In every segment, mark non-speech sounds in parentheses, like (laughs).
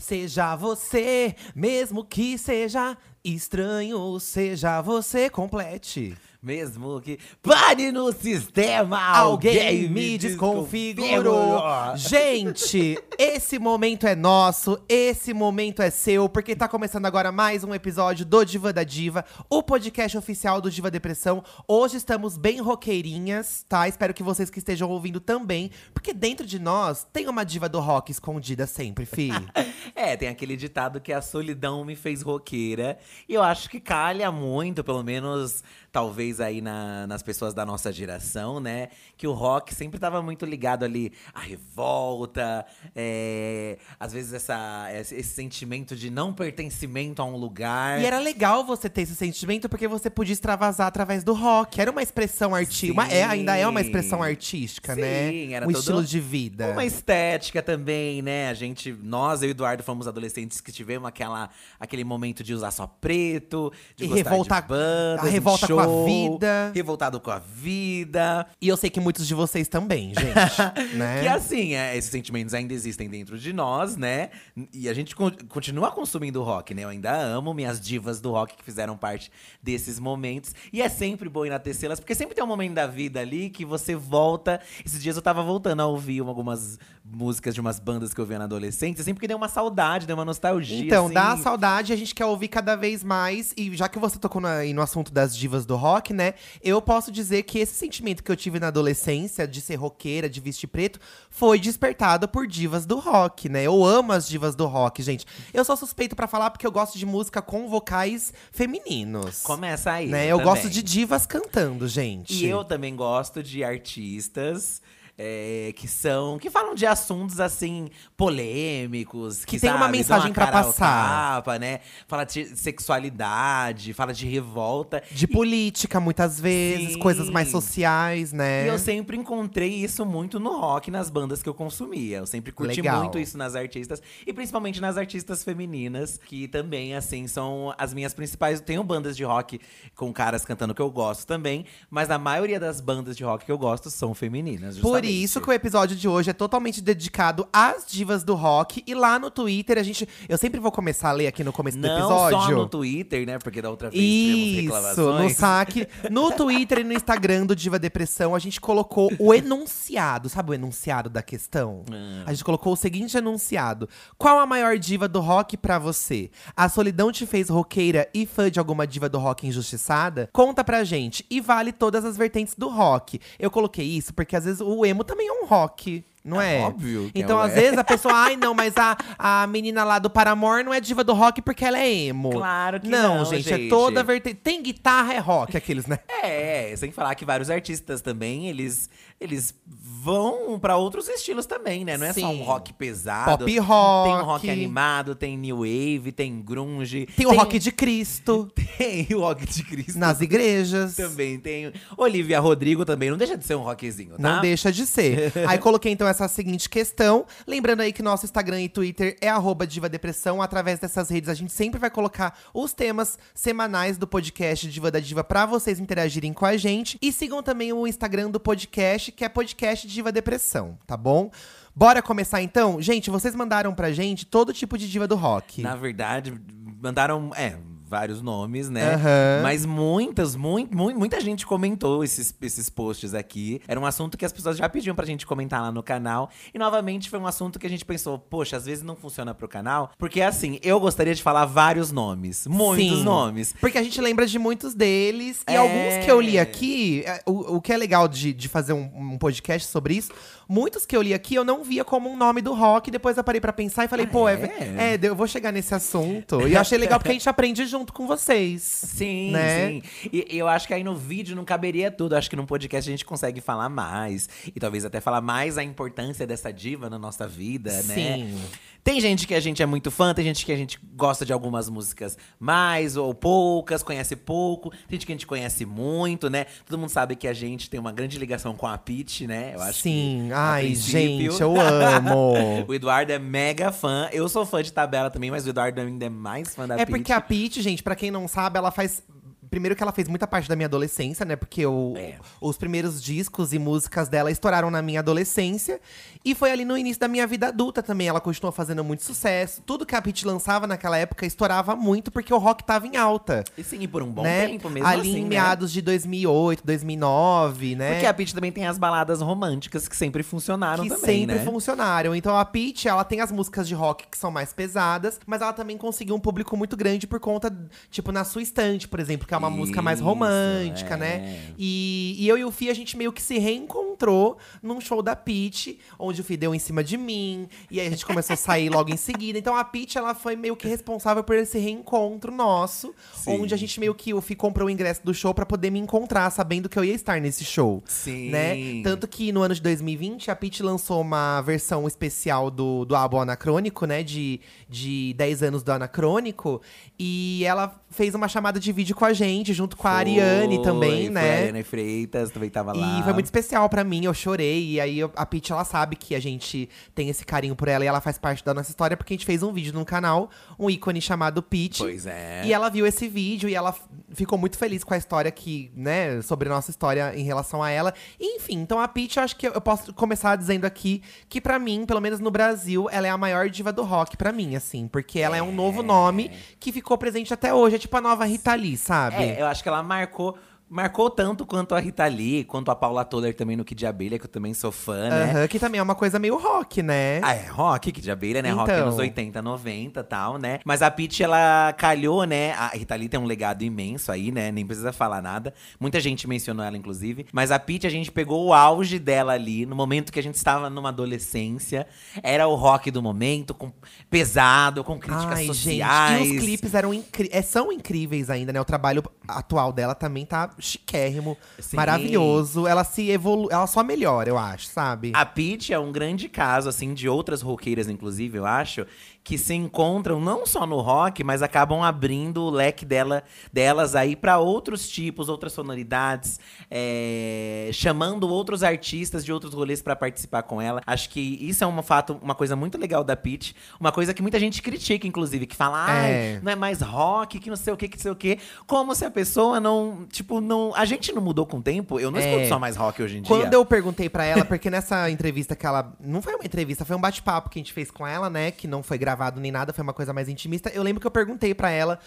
Seja você, mesmo que seja estranho, seja você complete. Mesmo que pare no sistema, Alguém me desconfigurou. Gente, (laughs) esse momento é nosso, esse momento é seu, porque tá começando agora mais um episódio do Diva da Diva, o podcast oficial do Diva Depressão. Hoje estamos bem roqueirinhas, tá? Espero que vocês que estejam ouvindo também, porque dentro de nós tem uma diva do rock escondida sempre, fi. (laughs) É, tem aquele ditado que a solidão me fez roqueira. E eu acho que calha muito, pelo menos talvez aí na- nas pessoas da nossa geração, né? Que o rock sempre estava muito ligado ali à revolta, é, às vezes essa, esse sentimento de não pertencimento a um lugar. E era legal você ter esse sentimento porque você podia extravasar através do rock. Era uma expressão artística. É, ainda é uma expressão artística, né? Sim, era um todo estilo de vida. Uma estética também, né? A gente, nós, eu e Eduardo, fomos adolescentes que tivemos aquela, aquele momento de usar só preto, de E gostar revoltar- de bandas, a revolta com a vida. Revoltado com a vida. E eu sei que muitos de vocês também, gente. (laughs) né? Que assim, é, esses sentimentos ainda existem dentro de nós, né? E a gente con- continua consumindo rock, né? Eu ainda amo minhas divas do rock que fizeram parte desses momentos. E é sempre bom ir na tecê-las, porque sempre tem um momento da vida ali que você volta. Esses dias eu tava voltando a ouvir uma- algumas músicas de umas bandas que eu via na adolescência, sempre que deu uma saudade, deu uma nostalgia. Então, assim. dá saudade, a gente quer ouvir cada vez mais. E já que você tocou na- aí no assunto das divas do rock, né? Eu posso dizer que esse sentimento que eu tive na adolescência, de ser roqueira, de vestir preto, foi despertado por divas do rock, né? Eu amo as divas do rock, gente. Eu sou suspeito pra falar porque eu gosto de música com vocais femininos. Começa aí. né? Eu também. gosto de divas cantando, gente. E eu também gosto de artistas é, que são. que falam de assuntos assim, polêmicos. Que, Que tem uma sabe, mensagem dão a pra cara ao passar. Tapa, né? Fala de sexualidade, fala de revolta. De política, muitas vezes, Sim. coisas mais sociais, né? E eu sempre encontrei isso muito no rock, nas bandas que eu consumia. Eu sempre curti Legal. muito isso nas artistas. E principalmente nas artistas femininas, que também, assim, são as minhas principais. Tenho bandas de rock com caras cantando que eu gosto também. Mas a maioria das bandas de rock que eu gosto são femininas. Por justamente. Isso que o episódio de hoje é totalmente dedicado às divas do rock. E lá no Twitter, a gente. Eu sempre vou começar a ler aqui no começo do Não episódio. só no Twitter, né? Porque da outra vez Isso, reclamações. no saque. No Twitter e no Instagram do Diva Depressão, a gente colocou o enunciado. Sabe o enunciado da questão? Ah. A gente colocou o seguinte enunciado: Qual a maior diva do rock pra você? A solidão te fez roqueira e fã de alguma diva do rock injustiçada? Conta pra gente. E vale todas as vertentes do rock. Eu coloquei isso porque às vezes o emo também é um rock. Não É é? óbvio que Então, é. às vezes, a pessoa, ai, não, mas a, a menina lá do Paramore não é diva do rock porque ela é emo. Claro que não, não, gente, é gente. toda vertente. Tem guitarra, é rock, aqueles, né? (laughs) É, sem falar que vários artistas também, eles, eles vão pra outros estilos também, né? Não é só Sim. um rock pesado. Pop rock. Tem um rock animado, tem new wave, tem grunge. Tem o rock de Cristo (laughs) Tem o rock de Cristo. nas igrejas. Também tem. Olivia Rodrigo também, não deixa de ser um rockzinho, tá? Não deixa de ser. (laughs) aí coloquei então essa seguinte questão. Lembrando aí que nosso Instagram e Twitter é arroba Diva Depressão. Através dessas redes a gente sempre vai colocar os temas semanais do podcast Diva da Diva pra vocês interagirem com a gente. E sigam também o Instagram do podcast, que é podcast Diva Depressão, tá bom? Bora começar então? Gente, vocês mandaram pra gente todo tipo de diva do rock. Na verdade, mandaram. É. Vários nomes, né? Aham. Mas muitas, muito, muita gente comentou esses, esses posts aqui. Era um assunto que as pessoas já pediam pra gente comentar lá no canal. E novamente foi um assunto que a gente pensou, poxa, às vezes não funciona pro canal. Porque assim, eu gostaria de falar vários nomes. Muitos Sim. nomes. Porque a gente lembra de muitos deles. E É. alguns que eu li aqui, é, o, o que é legal de, de fazer um, um podcast sobre isso, muitos que eu li aqui eu não via como um nome do rock. Depois eu parei pra pensar e falei, Ah, pô, é? é? é, eu vou chegar nesse assunto. E eu achei legal (laughs) porque a gente aprende junto com vocês. Sim, Né? sim. E, eu acho que aí no vídeo não caberia tudo. Acho que num podcast a gente consegue falar mais. E talvez até falar mais a importância dessa diva na nossa vida, né? Sim. Tem gente que a gente é muito fã, tem gente que a gente gosta de algumas músicas mais ou poucas, conhece pouco. Tem gente que a gente conhece muito, né? Todo mundo sabe que a gente tem uma grande ligação com a Pitty, né? Eu acho Sim, que, ai, princípio- gente, eu (laughs) amo. o Eduardo é mega fã. Eu sou fã de tabela também, mas o Eduardo ainda é mais fã da É Pitty. porque a Pitty, gente, pra quem não sabe, ela faz primeiro que ela fez muita parte da minha adolescência, né? Porque o, É. os primeiros discos e músicas dela estouraram na minha adolescência. E foi ali no início da minha vida adulta também. Ela continuou fazendo muito sucesso. Tudo que a Pitty lançava naquela época estourava muito, porque o rock tava em alta. E sim, e por um bom né? tempo mesmo ali assim, em né? meados de 2008, 2009, né? Porque a Pitty também tem as baladas românticas que sempre funcionaram que também, sempre né? funcionaram. Então a Peach, ela tem as músicas de rock que são mais pesadas, mas ela também conseguiu um público muito grande por conta, tipo, na sua estante, por exemplo, que é uma música mais romântica, é. né? E, e eu e o Fih, a gente meio que se reencontrou num show da Peach, onde o Fih deu em cima de mim, e aí a gente começou a sair logo em seguida. Então a Peach, ela foi meio que responsável por esse reencontro nosso, Sim. onde a gente meio que o Fih comprou o ingresso do show pra poder me encontrar, sabendo que eu ia estar nesse show Sim. né? Tanto que no ano de 2020, a Pitty lançou uma versão especial do, do álbum Anacrônico, né? De, de 10 anos do Anacrônico. E ela fez uma chamada de vídeo com a gente, junto com a Ariane Foi, também, foi né? A Ariane Freitas também tava lá. E foi muito especial pra mim, eu chorei. E aí a Pitty, ela sabe que a gente tem esse carinho por ela e ela faz parte da nossa história, porque a gente fez um vídeo no canal, um ícone chamado Pitty. Pois é. E ela viu esse vídeo e ela ficou muito feliz com a história que, né, sobre a nossa história em relação a ela. Enfim, então a Pitty, eu acho que eu posso começar dizendo aqui que pra mim, pelo menos no Brasil, ela é a maior diva do rock pra mim, assim, porque ela é um novo nome que ficou presente até hoje, é tipo a nova Rita Lee, sabe? É, eu acho que ela marcou. Marcou tanto quanto a Rita Lee, quanto a Paula Toller também no Kid de Abelha, que eu também sou fã, né? Aham, que também é uma coisa meio rock, né? Ah, é rock, Kid de Abelha, né? Rock Então. nos 80, 90 e tal, né? Mas a Pitty, ela calhou, né? A Rita Lee tem um legado imenso aí, né? Nem precisa falar nada. Muita gente mencionou ela, inclusive. Mas a Pitty, a gente pegou o auge dela ali, no momento que a gente estava numa adolescência. Era o rock do momento, com pesado, com críticas Ai, sociais. gente, e os clipes eram incri é, são incríveis ainda, né? O trabalho atual dela também tá chiquérrimo, Sim. maravilhoso. Ela se evolu ela só melhora, eu acho, sabe? A Pitty é um grande caso, assim, de outras roqueiras, inclusive, eu acho, que se encontram não só no rock, mas acabam abrindo o leque dela, delas aí para outros tipos, outras sonoridades, é, chamando outros artistas de outros rolês para participar com ela. Acho que isso é um fato, uma coisa muito legal da Pitty, uma coisa que muita gente critica, inclusive, que fala, ai, É. não é mais rock, que não sei o que, que não sei o que, como se a pessoa não, tipo, não, a gente não mudou com o tempo. Eu não É. escuto só mais rock hoje em dia. Quando eu perguntei pra ela, porque nessa entrevista que ela. Não foi uma entrevista, foi um bate-papo que a gente fez com ela, né? Que não foi gravado nem nada, foi uma coisa mais intimista. Eu lembro que eu perguntei pra ela.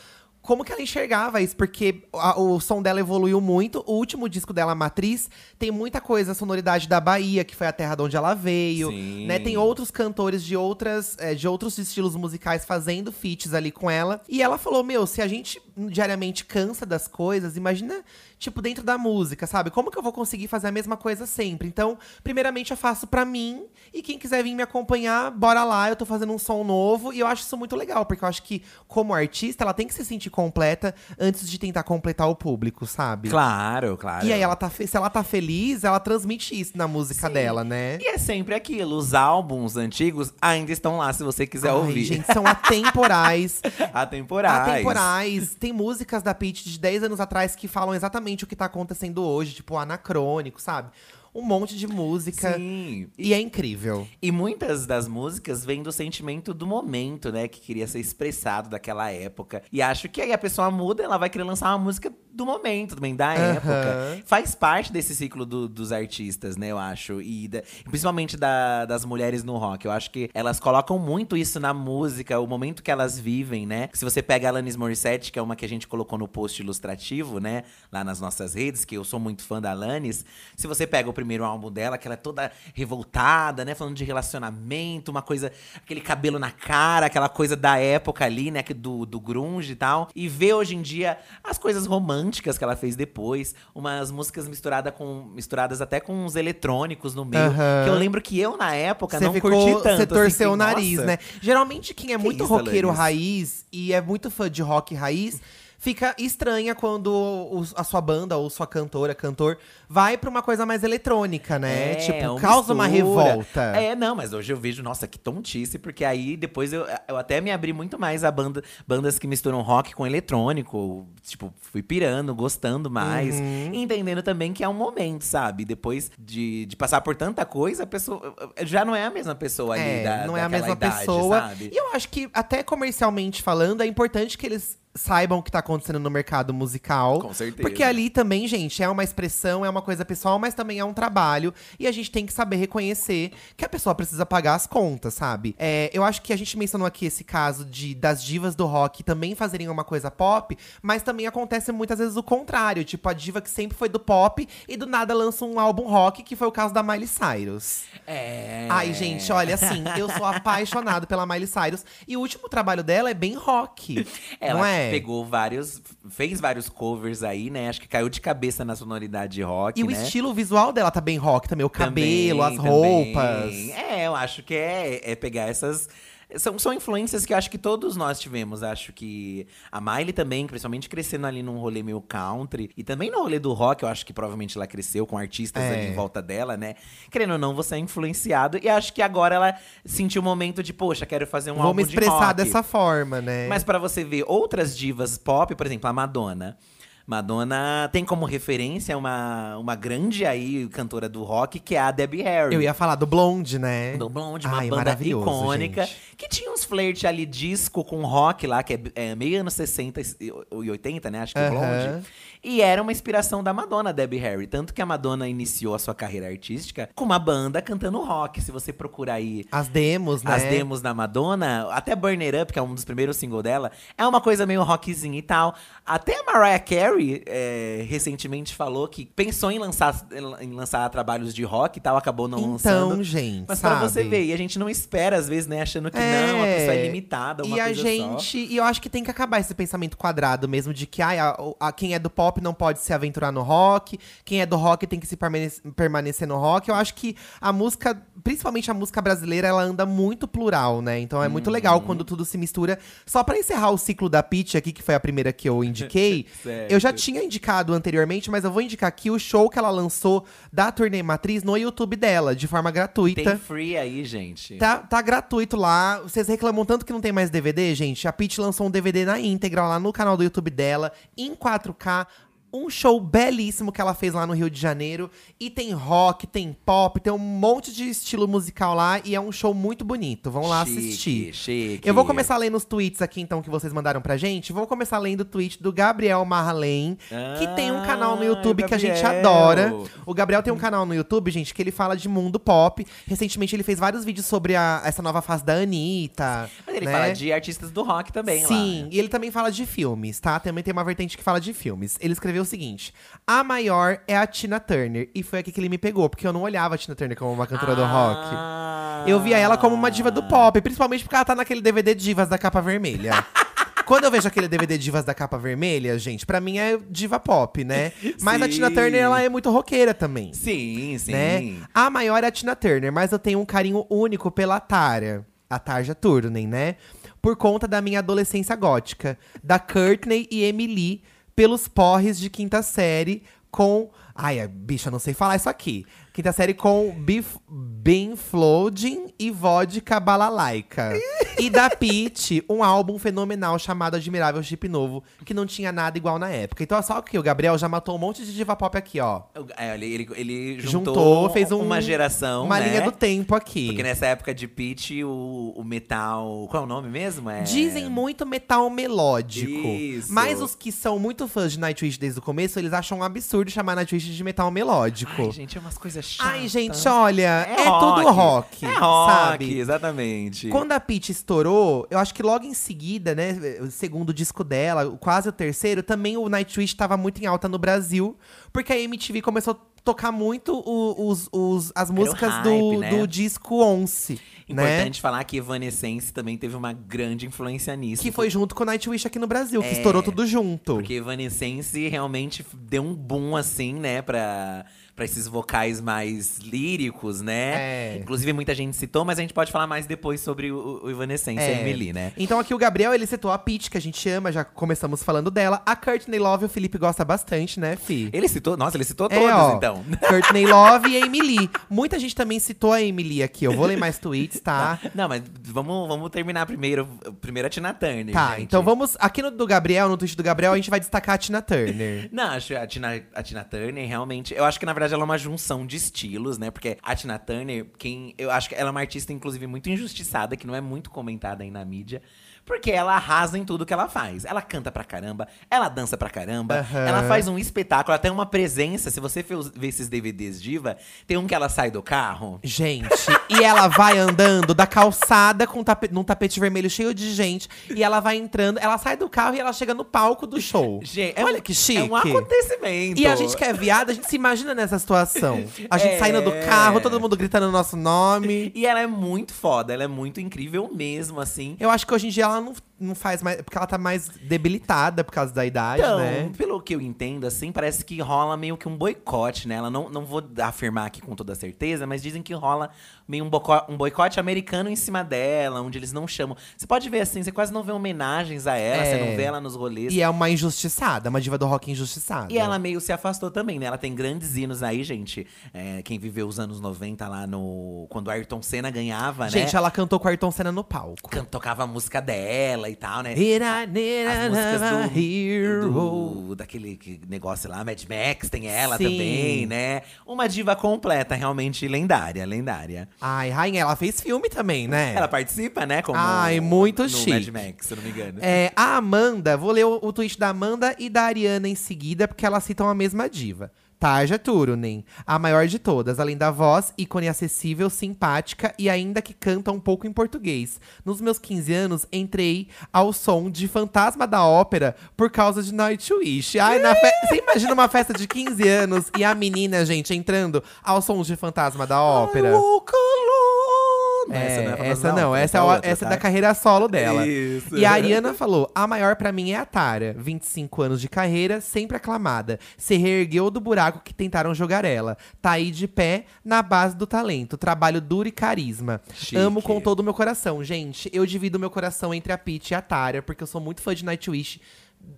Como que ela enxergava isso? Porque a- o som dela evoluiu muito. O último disco dela, Matriz, tem muita coisa, a sonoridade da Bahia, que foi a terra de onde ela veio. Sim. Né? Tem outros cantores de, outras, é, de outros estilos musicais fazendo feats ali com ela. E ela falou: Meu, se a gente diariamente cansa das coisas, imagina, tipo, dentro da música, sabe? Como que eu vou conseguir fazer a mesma coisa sempre? Então, primeiramente eu faço pra mim. E quem quiser vir me acompanhar, bora lá. Eu tô fazendo um som novo. E eu acho isso muito legal, porque eu acho que, como artista, ela tem que se sentir completa antes de tentar completar o público, sabe? Claro, claro. E aí, ela tá se ela tá feliz, ela transmite isso na música Sim. dela, né? E é sempre aquilo, os álbuns antigos ainda estão lá se você quiser Ai, ouvir. gente, são atemporais. (laughs) Atemporais. Atemporais. Tem músicas da Pitty de 10 anos atrás que falam exatamente o que tá acontecendo hoje, tipo anacrônico, sabe? Um monte de música. Sim. E é incrível. E muitas das músicas vêm do sentimento do momento, né? Que queria ser expressado daquela época. E acho que aí a pessoa muda, ela vai querer lançar uma música do momento, também da época. Faz parte desse ciclo do- dos artistas, né? Eu acho. E da- principalmente da- das mulheres no rock. Eu acho que elas colocam muito isso na música, o momento que elas vivem, né? Se você pega a Alanis Morissette, que é uma que a gente colocou no post ilustrativo, né? Lá nas nossas redes, que eu sou muito fã da Alanis. Se você pega o primeiro álbum dela, que ela é toda revoltada, né? Falando de relacionamento, uma coisa. Aquele cabelo na cara, aquela coisa da época ali, né? que Do, do grunge e tal. E vê hoje em dia as coisas românticas que ela fez depois. Umas músicas misturada com, misturadas até com uns eletrônicos no meio. Aham. Que eu lembro que eu, na época, Você não ficou, curti tanto. você assim, torceu o fiquei, nariz, "Nossa". né? Geralmente quem é Que muito isso, roqueiro Alanis? raiz e é muito fã de rock raiz, fica estranha quando o- a sua banda ou sua cantora, cantor, vai pra uma coisa mais eletrônica, né? É, tipo, uma causa uma mistura. revolta. É, não, mas hoje eu vejo, nossa, que tontice, porque aí depois eu, eu até me abri muito mais a banda, bandas que misturam rock com eletrônico. Tipo, fui pirando, gostando mais. Uhum. Entendendo também que é um momento, sabe? Depois de, de passar por tanta coisa, a pessoa já não é a mesma pessoa ali. É, da, não é a mesma idade, pessoa. Sabe? E eu acho que, até comercialmente falando, é importante que eles saibam o que tá acontecendo no mercado musical. Com certeza. Porque ali também, gente, é uma expressão, é uma coisa pessoal, mas também é um trabalho. E a gente tem que saber reconhecer que a pessoa precisa pagar as contas, sabe? É, eu acho que a gente mencionou aqui esse caso de das divas do rock também fazerem uma coisa pop, mas também acontece muitas vezes o contrário. Tipo, a diva que sempre foi do pop e do nada lança um álbum rock, que foi o caso da Miley Cyrus. É. Ai, gente, olha, assim, eu sou apaixonado pela Miley Cyrus. E o último trabalho dela é bem rock. (laughs) Ela não é? Pegou vários. Fez vários covers aí, né? Acho que caiu de cabeça na sonoridade rock. E o né? estilo visual dela tá bem rock também. O Também, cabelo, as também. roupas. É, eu acho que é, é pegar essas. São, são influências que eu acho que todos nós tivemos. Acho que a Miley também, principalmente crescendo ali num rolê meio country. E também no rolê do rock, eu acho que provavelmente ela cresceu com artistas É. ali em volta dela, né? Querendo ou não, você é influenciado. E acho que agora ela sentiu o momento de, poxa, quero fazer um Vou álbum me de expressar rock. dessa forma, né? Mas pra você ver outras divas pop, por exemplo, a Madonna. Madonna tem como referência uma, uma grande aí cantora do rock, que é a Debbie Harry. Eu ia falar do Blonde, né? Do Blonde, uma Ai, banda icônica. gente. Que tinha uns flirts ali disco com rock lá, que é, é meio anos 60 e 80, né? Acho que o Aham. Blonde. E era uma inspiração da Madonna, Debbie Harry. Tanto que a Madonna iniciou a sua carreira artística com uma banda cantando rock. Se você procurar aí As demos, né? as demos da Madonna, até Burn It Up, que é um dos primeiros singles dela, é uma coisa meio rockzinha e tal. Até a Mariah Carey é, recentemente falou que pensou em lançar, em lançar trabalhos de rock e tal, acabou não Então, lançando. gente, Mas sabe? pra você ver, e a gente não espera, às vezes, né, achando que não, a pessoa é limitada, uma E a coisa gente, e eu acho que tem que acabar esse pensamento quadrado mesmo de que ai, a, a- quem é do pop não pode se aventurar no rock, quem é do rock tem que se permanec- permanecer no rock. Eu acho que a música, principalmente a música brasileira, ela anda muito plural, né? Então é muito legal Uhum. quando tudo se mistura. Só pra encerrar o ciclo da Pitty aqui, que foi a primeira que eu indiquei, (laughs) eu já tinha indicado anteriormente, mas eu vou indicar aqui o show que ela lançou da turnê matriz no YouTube dela, de forma gratuita. Tem free aí, gente. Tá, tá gratuito lá. Vocês reclamam tanto que não tem mais DVD, gente? A Peach lançou um DVD na íntegra lá no canal do YouTube dela, em 4K. Um show belíssimo que ela fez lá no Rio de Janeiro. E tem rock, tem pop, tem um monte de estilo musical lá. E é um show muito bonito. Vão lá Chique, assistir. chique. Eu vou começar lendo os tweets aqui, então, que vocês mandaram pra gente. Vou começar lendo o tweet do Gabriel Marlene, que tem um canal no Ah, YouTube que a gente adora. O Gabriel tem um canal no YouTube, gente, que ele fala de mundo pop. Recentemente ele fez vários vídeos sobre a- essa nova fase da Anitta. Mas ele né? fala de artistas do rock também Sim, lá. e ele também fala de filmes, tá? Também tem uma vertente que fala de filmes. Ele escreveu o seguinte: A maior é a Tina Turner. E foi aqui que ele me pegou, porque eu não olhava a Tina Turner como uma cantora do rock. Ah. Eu via ela como uma diva do pop, principalmente porque ela tá naquele DVD Divas da capa vermelha. (laughs) Quando eu vejo aquele DVD Divas da capa vermelha, gente, pra mim é diva pop, né? Mas a Sim. Tina Turner, ela é muito roqueira também. Sim, sim. Né? A maior é a Tina Turner, mas eu tenho um carinho único pela Tara. A Tarja Turner, né? Por conta da minha adolescência gótica. Da Courtney e Emily, pelos porres de quinta série com. Ai, a bicha, não sei falar isso aqui. Quinta série com Beef, Bean Flooding e Vodka Balalaica. e da Peach, um álbum fenomenal chamado Admirável Chip Novo, que não tinha nada igual na época. Então, só que o Gabriel já matou um monte de diva pop aqui, ó. É, ele, ele, ele juntou, Juntou, fez um- uma geração, Uma né? linha do tempo aqui. Porque nessa época de Pitch, o, o metal. Qual é o nome mesmo? É... Dizem muito metal melódico. Isso. Mas os que são muito fãs de Nightwish desde o começo, eles acham um absurdo chamar Nightwish de metal melódico. Ai, gente, é umas coisas chatas. Ai, gente, olha, é, tudo rock, É rock, sabe? exatamente. Quando a Peach estourou, eu acho que logo em seguida, né, o segundo disco dela, quase o terceiro, também o Nightwish tava muito em alta no Brasil, porque a MTV começou a tocar muito os, os- as músicas do, hype, né? do disco Once, né? Importante falar que Evanescence também teve uma grande influência nisso. Que foi junto com o Nightwish aqui no Brasil, que É, estourou tudo junto. Porque Evanescence realmente deu um boom, assim, né, pra, pra esses vocais mais líricos, né? É. Inclusive, muita gente citou, mas a gente pode falar mais depois sobre o, o Evanescence e a Emily, né? Então aqui o Gabriel, ele citou a Peach, que a gente ama, já começamos falando dela. A Courtney Love, o Felipe gosta bastante, né, Fi? Ele citou, nossa, ele citou É, todas, ó, então. (laughs) Courtney Love e a Emily. Muita gente também citou a Emily aqui. Eu vou ler mais tweets, tá? Não, mas vamos, vamos terminar primeiro. Primeiro a Tina Turner. Tá, gente. então vamos. Aqui no do Gabriel, no tweet do Gabriel, a gente vai destacar a Tina Turner. Não, acho a Tina, a Tina Turner realmente. Eu acho que na verdade ela é uma junção de estilos, né? Porque a Tina Turner, quem. Eu acho que ela é uma artista, inclusive, muito injustiçada, que não é muito comentada aí na mídia. Porque ela arrasa em tudo que ela faz. Ela canta pra caramba, ela dança pra caramba, Aham. ela faz um espetáculo, ela tem uma presença. Se você ver esses DVDs diva, tem um que ela sai do carro. Gente, e ela vai andando da calçada com tape, num tapete vermelho cheio de gente. E ela vai entrando, ela sai do carro e ela chega no palco do show. Gente, é Olha um- que chique. É um acontecimento. E a gente que é viada, a gente se imagina nessa situação. A gente É. saindo do carro, todo mundo gritando o nosso nome. E ela é muito foda, ela é muito incrível mesmo, assim. Eu acho que hoje em dia ela não, não faz mais. Porque ela tá mais debilitada por causa da idade, Então, né? pelo que eu entendo, assim, parece que rola meio que um boicote, né? Ela não, não vou afirmar aqui com toda certeza, mas dizem que rola meio um, boco- um boicote americano em cima dela, onde eles não chamam. Você pode ver assim, você quase não vê homenagens a ela, você É. não vê ela nos rolês. E é uma injustiçada, uma diva do rock injustiçada. E ela meio se afastou também, né? Ela tem grandes hinos aí, gente. É, quem viveu os anos 90 lá no. Quando Ayrton Senna ganhava, Gente, né? ela cantou com Ayrton Senna no palco. Can- Tocava a música dela e tal, né? Here I need As músicas do, hero. do- daquele que- negócio lá, Mad Max, tem ela Sim. também, né? Uma diva completa, realmente lendária, lendária. Ai, rainha, ela fez filme também, né? Ela participa, né? Como Ai, muito no chique. Mad Max, se não me engano. É, a Amanda, vou ler o, o tweet da Amanda e da Ariana em seguida, porque elas citam a mesma diva. Tarja Turunen, a maior de todas, além da voz, ícone acessível, simpática e ainda que canta um pouco em português. Nos meus 15 anos, entrei ao som de Fantasma da Ópera por causa de Nightwish. Ai, na fe... Você imagina uma festa de 15 anos e a menina, gente, entrando ao som de Fantasma da Ópera? Walk alone. É, essa não é a essa não, Ópera, essa, é, outra, essa é tá? da carreira solo dela. Isso. E a Ariana falou: a maior pra mim é a Tara. 25 anos de carreira, sempre aclamada. Se reergueu do buraco que tentaram jogar ela. Tá aí de pé na base do talento. Trabalho duro e carisma. Chique. Amo com todo o meu coração. Gente, eu divido meu coração entre a Peach e a Tara, porque eu sou muito fã de Nightwish.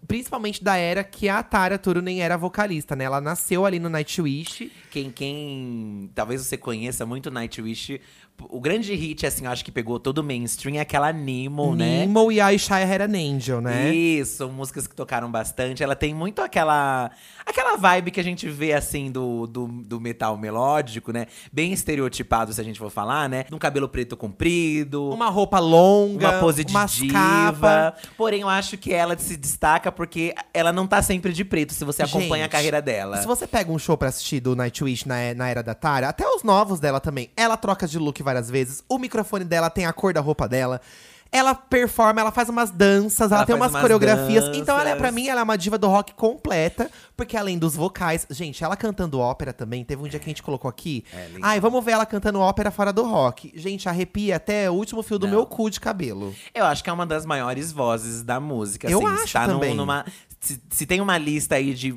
Principalmente da era que a Tara Turunen era vocalista, né? Ela nasceu ali no Nightwish. Quem, quem talvez você conheça muito Nightwish, o grande hit, assim, eu acho que pegou todo o mainstream é aquela Nemo, né? Nemo e a Ishaya Era an Angel, né? Isso, músicas que tocaram bastante. Ela tem muito aquela aquela vibe que a gente vê, assim, do, do, do metal melódico, né? Bem estereotipado, se a gente for falar, né? Um cabelo preto comprido. Uma roupa longa, uma pose de diva. capa. Porém, eu acho que ela se destaca porque ela não tá sempre de preto, se você acompanha a Gente, carreira dela. Se você pega um show pra assistir do Nightwish na, na era da Tara, até os novos dela também, ela troca de look várias vezes, o microfone dela tem a cor da roupa dela. Ela performa, ela faz umas danças, ela, Ela tem umas, umas coreografias. Então ela é, danças. pra mim, ela é uma diva do rock completa. Porque além dos vocais… Gente, ela cantando ópera também. Teve um dia que a gente colocou aqui. É, lindo. Ai, vamos ver ela cantando ópera fora do rock. Gente, arrepia até o último fio do Não. meu cu de cabelo. Eu acho que é uma das maiores vozes da música. Eu assim, acho tá num- também. numa, se, se tem uma lista aí de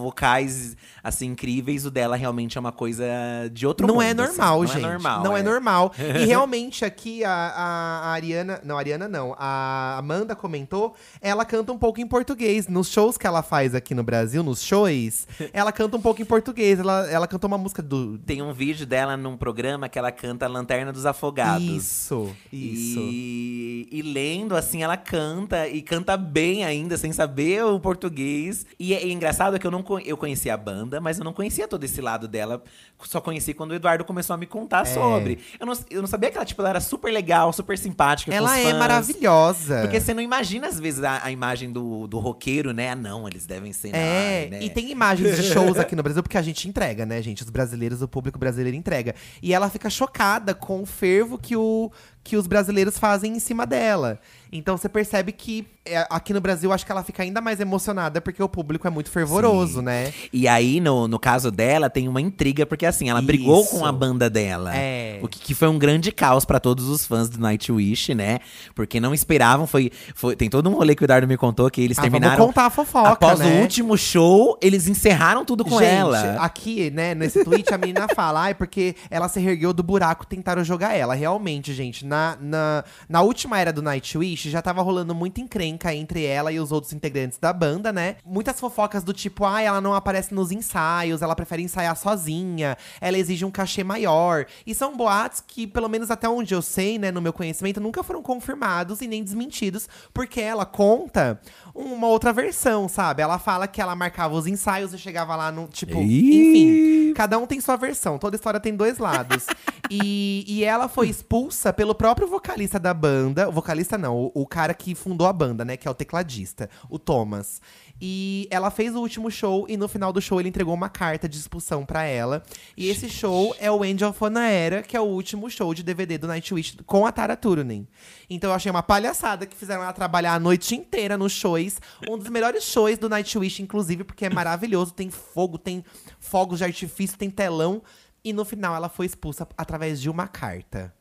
vocais, assim, incríveis, o dela realmente é uma coisa de outro não mundo. é assim. normal, não gente. É normal, não é, é. normal. E (laughs) realmente aqui a, a, a Ariana. Não, a Ariana não. A Amanda comentou. Ela canta um pouco em português. Nos shows que ela faz aqui no Brasil, nos shows, (laughs) ela canta um pouco em português. Ela, ela cantou uma música do. Tem um vídeo dela num programa que ela canta Lanterna dos Afogados. Isso, isso. E, e lendo, assim, ela canta e canta bem ainda, sem saber o português. E é, é engraçado que eu não eu conhecia a banda, mas eu não conhecia todo esse lado dela. Só conheci quando o Eduardo começou a me contar É. sobre. Eu não, eu não sabia que ela, tipo, ela era super legal, super simpática. Ela é maravilhosa. Porque você não imagina, às vezes, a, a imagem do, do roqueiro, né? Ah, não, eles devem ser. É, né? e tem imagens de shows aqui no (laughs) Brasil, porque a gente entrega, né, gente? Os brasileiros, o público brasileiro entrega. E ela fica chocada com o fervo que, o, que os brasileiros fazem em cima dela. Então você percebe que é, aqui no Brasil, acho que ela fica ainda mais emocionada, porque o público é muito fervoroso, Sim. né? E aí, no, no caso dela, tem uma intriga, porque assim, ela brigou Isso. com a banda dela. É. O que, que foi um grande caos pra todos os fãs do Nightwish, né? Porque não esperavam, foi, foi. Tem todo um rolê que o Eduardo me contou que eles Ah, terminaram. vamos contar a fofoca, Após né? o último show, eles encerraram tudo com Gente, ela. aqui, né, nesse tweet, a menina fala, ai, porque ela se reergueu do buraco, tentaram jogar ela. Realmente, gente, na, na, na última era do Nightwish, já tava rolando muita encrenca entre ela e os outros integrantes da banda, né? Muitas fofocas do tipo, ai, ela não aparece nos ensaios, ela prefere ensaiar sozinha, ela exige um cachê maior. E são boatos que, pelo menos até onde eu sei, né, no meu conhecimento, nunca foram confirmados e nem desmentidos, porque ela conta uma outra versão, sabe? Ela fala que ela marcava os ensaios e chegava lá no, tipo, enfim, cada um tem sua versão, toda história tem dois lados. (laughs) e, e ela foi expulsa pelo próprio próprio vocalista da banda, o vocalista não, o, o cara que fundou a banda, né, que é o tecladista, o Thomas. E ela fez o último show e no final do show ele entregou uma carta de expulsão pra ela. E esse show é o End of An Era, que é o último show de DVD do Nightwish com a Tara Turunen. Então eu achei uma palhaçada que fizeram ela trabalhar a noite inteira nos shows. Um dos melhores shows do Nightwish, inclusive, porque é maravilhoso. Tem fogo, tem fogos de artifício, tem telão. E no final ela foi expulsa através de uma carta.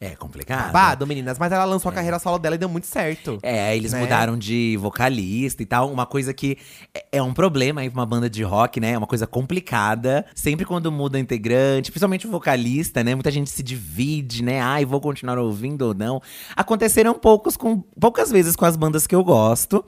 É complicado. Babado, meninas. Mas ela lançou a carreira solo dela e deu muito certo. É, eles né? mudaram de vocalista e tal. Uma coisa que é- é um problema aí pra uma banda de rock, né? É uma coisa complicada. Sempre quando muda integrante, principalmente o vocalista, né? Muita gente se divide, né? Ai, vou continuar ouvindo ou não. Aconteceram poucos com, poucas vezes com as bandas que eu gosto.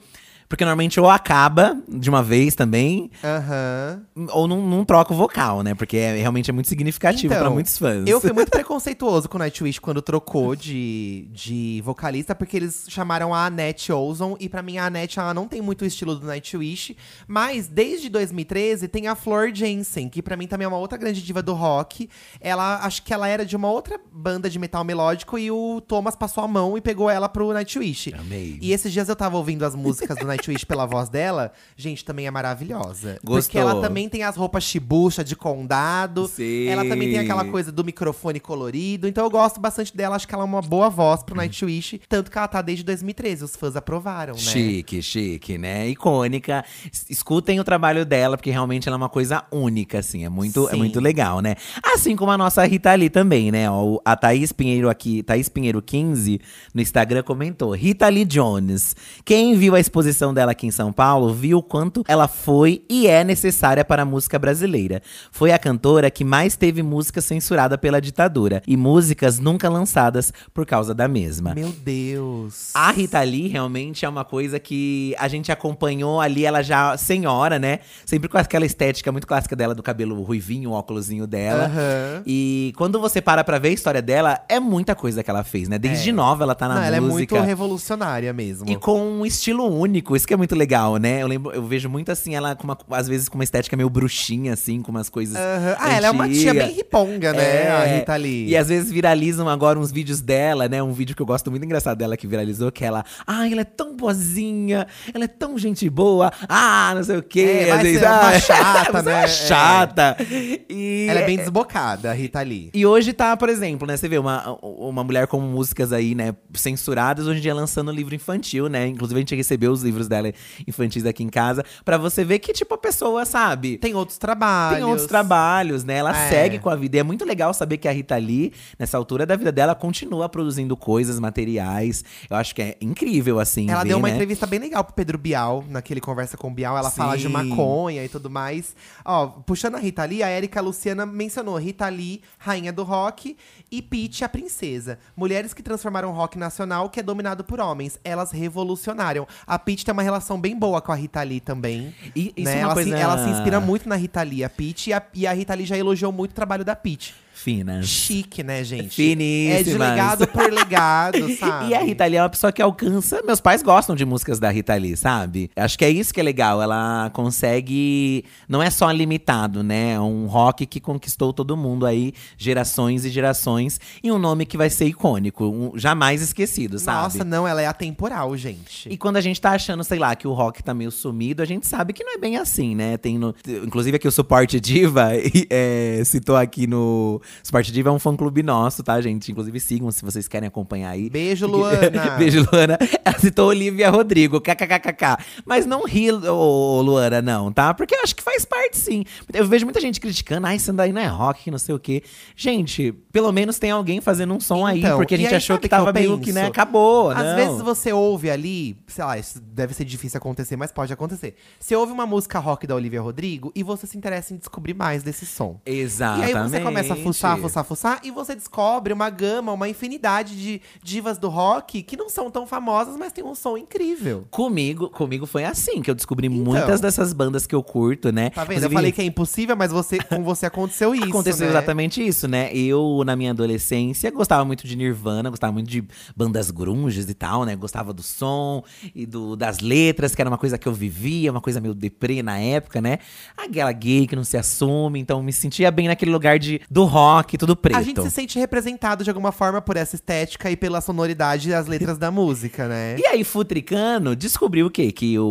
Porque normalmente ou acaba de uma vez também, Aham. ou não, não troca o vocal, né? Porque é- realmente é muito significativo Então, pra muitos fãs. Eu fui muito (laughs) preconceituoso com o Nightwish quando trocou de, de vocalista, porque eles chamaram a Annette Olson. E pra mim, a Annette, ela não tem muito o estilo do Nightwish. Mas, desde 2013, tem a Flor Jensen, que pra mim também é uma outra grande diva do rock. Ela, acho que ela era de uma outra banda de metal melódico. E o Thomas passou a mão e pegou ela pro Nightwish. Amei. E esses dias eu tava ouvindo as músicas do Nightwish (laughs) pela voz dela. Gente, também é maravilhosa. Porque Gostou? ela também tem as roupas chibucha de condado. Sim. Ela também tem aquela coisa do microfone colorido. Então eu gosto bastante dela. Acho que ela é uma boa voz pro Nightwish. Tanto que ela tá desde 2013. Os fãs aprovaram, né? Chique, chique, né? Icônica. Es- Escutem o trabalho dela, porque realmente ela é uma coisa única, assim. É muito, é muito legal, né? Assim como a nossa Rita Lee também, né? A Thaís Pinheiro aqui, Thaís Pinheiro 15, no Instagram comentou: Rita Lee Jones. Quem viu a exposição dela aqui em São Paulo viu o quanto ela foi e é necessária para a música brasileira. Foi a cantora que mais teve música censurada pela ditadura e músicas nunca lançadas por causa da mesma. Meu Deus. A Rita Lee realmente é uma coisa que a gente acompanhou ali, ela já senhora, né? Sempre com aquela estética muito clássica dela, do cabelo ruivinho, o óculosinho dela. Aham. E quando você para pra ver a história dela, é muita coisa que ela fez, né? Desde É. nova ela tá na Não, ela é muito música. revolucionária mesmo. E com um estilo único, isso que é muito legal, né? Eu lembro, eu vejo muito assim, ela uma, às vezes com uma estética meio bruxinha, assim, com umas coisas. Aham. Ah, ela é uma tia bem riponga, né? É. A Rita Lee. E às vezes viralizam agora uns vídeos dela, né? Um vídeo que eu gosto muito engraçado dela que viralizou, que ela, ai, ela é tão boazinha, ela é tão gente boa, ah, não sei o quê. É, às vezes, ser uma ah, (laughs) chata, é né? uma chata. E Ela é bem desbocada, a Rita Lee. e hoje tá, por exemplo, né? Você vê uma, uma mulher com músicas aí, né, censuradas, hoje em dia lançando livro infantil, né? Inclusive a gente recebeu os livros dela infantis aqui em casa, pra você ver que, tipo, a pessoa, sabe? Tem outros trabalhos. Tem outros trabalhos, né? Ela É. segue com a vida. E é muito legal saber que a Rita Lee, nessa altura da vida dela, continua produzindo coisas, materiais. Eu acho que é incrível, assim. Ela ver, deu uma né? entrevista bem legal pro Pedro Bial, naquele Conversa com o Bial. Ela fala de Sim. maconha e tudo mais. Ó, puxando a Rita Lee, a Erika Luciana mencionou Rita Lee, rainha do rock, e Peach, a princesa. Mulheres que transformaram o rock nacional, que é dominado por homens. Elas revolucionaram. A Peach tem uma relação bem boa com a Rita Lee também. E isso né? é uma ela, coisa se, ela se inspira muito na Rita Lee, a Peach. E a, e a Rita Lee já elogiou muito o trabalho da Peach. Finas. Chique, né, gente? Finíssimas. É de legado por legado, (laughs) sabe? E a Rita Lee é uma pessoa que alcança. Meus pais gostam de músicas da Rita Lee, sabe? Acho que é isso que é legal. Ela consegue. Não é só limitado, né? É um rock que conquistou todo mundo aí, gerações e gerações. E um nome que vai ser icônico, um- jamais esquecido, sabe? Nossa, não, ela é atemporal, gente. E quando a gente tá achando, sei lá, que o rock tá meio sumido, a gente sabe que não é bem assim, né? Tem no, inclusive aqui o Suporte Diva (laughs) é, citou aqui no. Suporte Diva é um fã-clube nosso, tá, gente? Inclusive sigam se vocês querem acompanhar aí. Beijo, Luana. (laughs) Beijo, Luana. (laughs) Ela citou Olivia Rodrigo, kkkk. Mas não ri, ô, Luana, não, tá? Porque eu acho que faz parte, sim. Eu vejo muita gente criticando, ah, isso daí não é rock, não sei o quê. Gente, pelo menos tem alguém fazendo um som aí, Então, porque a gente aí achou que que tava meio que, né, acabou, Às não. vezes você ouve ali, sei lá, isso deve ser difícil acontecer, mas pode acontecer. Você ouve uma música rock da Olivia Rodrigo e você se interessa em descobrir mais desse som. Exatamente. E aí você começa a fuçar, fuçar, fuçar, e você descobre uma gama, uma infinidade de divas do rock que não são tão famosas, mas tem um som incrível. Comigo, comigo foi assim que eu descobri muitas dessas bandas que eu curto, né? Tá vendo? Eu Inclusive, falei que é impossível, mas você, com você aconteceu isso. Aconteceu né? exatamente isso, né? Eu, na minha adolescência, gostava muito de Nirvana, gostava muito de bandas grunges e tal, né? Gostava do som e do, das letras, que era uma coisa que eu vivia, uma coisa meio deprê na época, né? Aquela gay que não se assume, então me sentia bem naquele lugar de, do rock rock, tudo preto. A gente se sente representado de alguma forma por essa estética e pela sonoridade das letras da música, né? (laughs) E aí, Futricano descobriu o quê? Que o,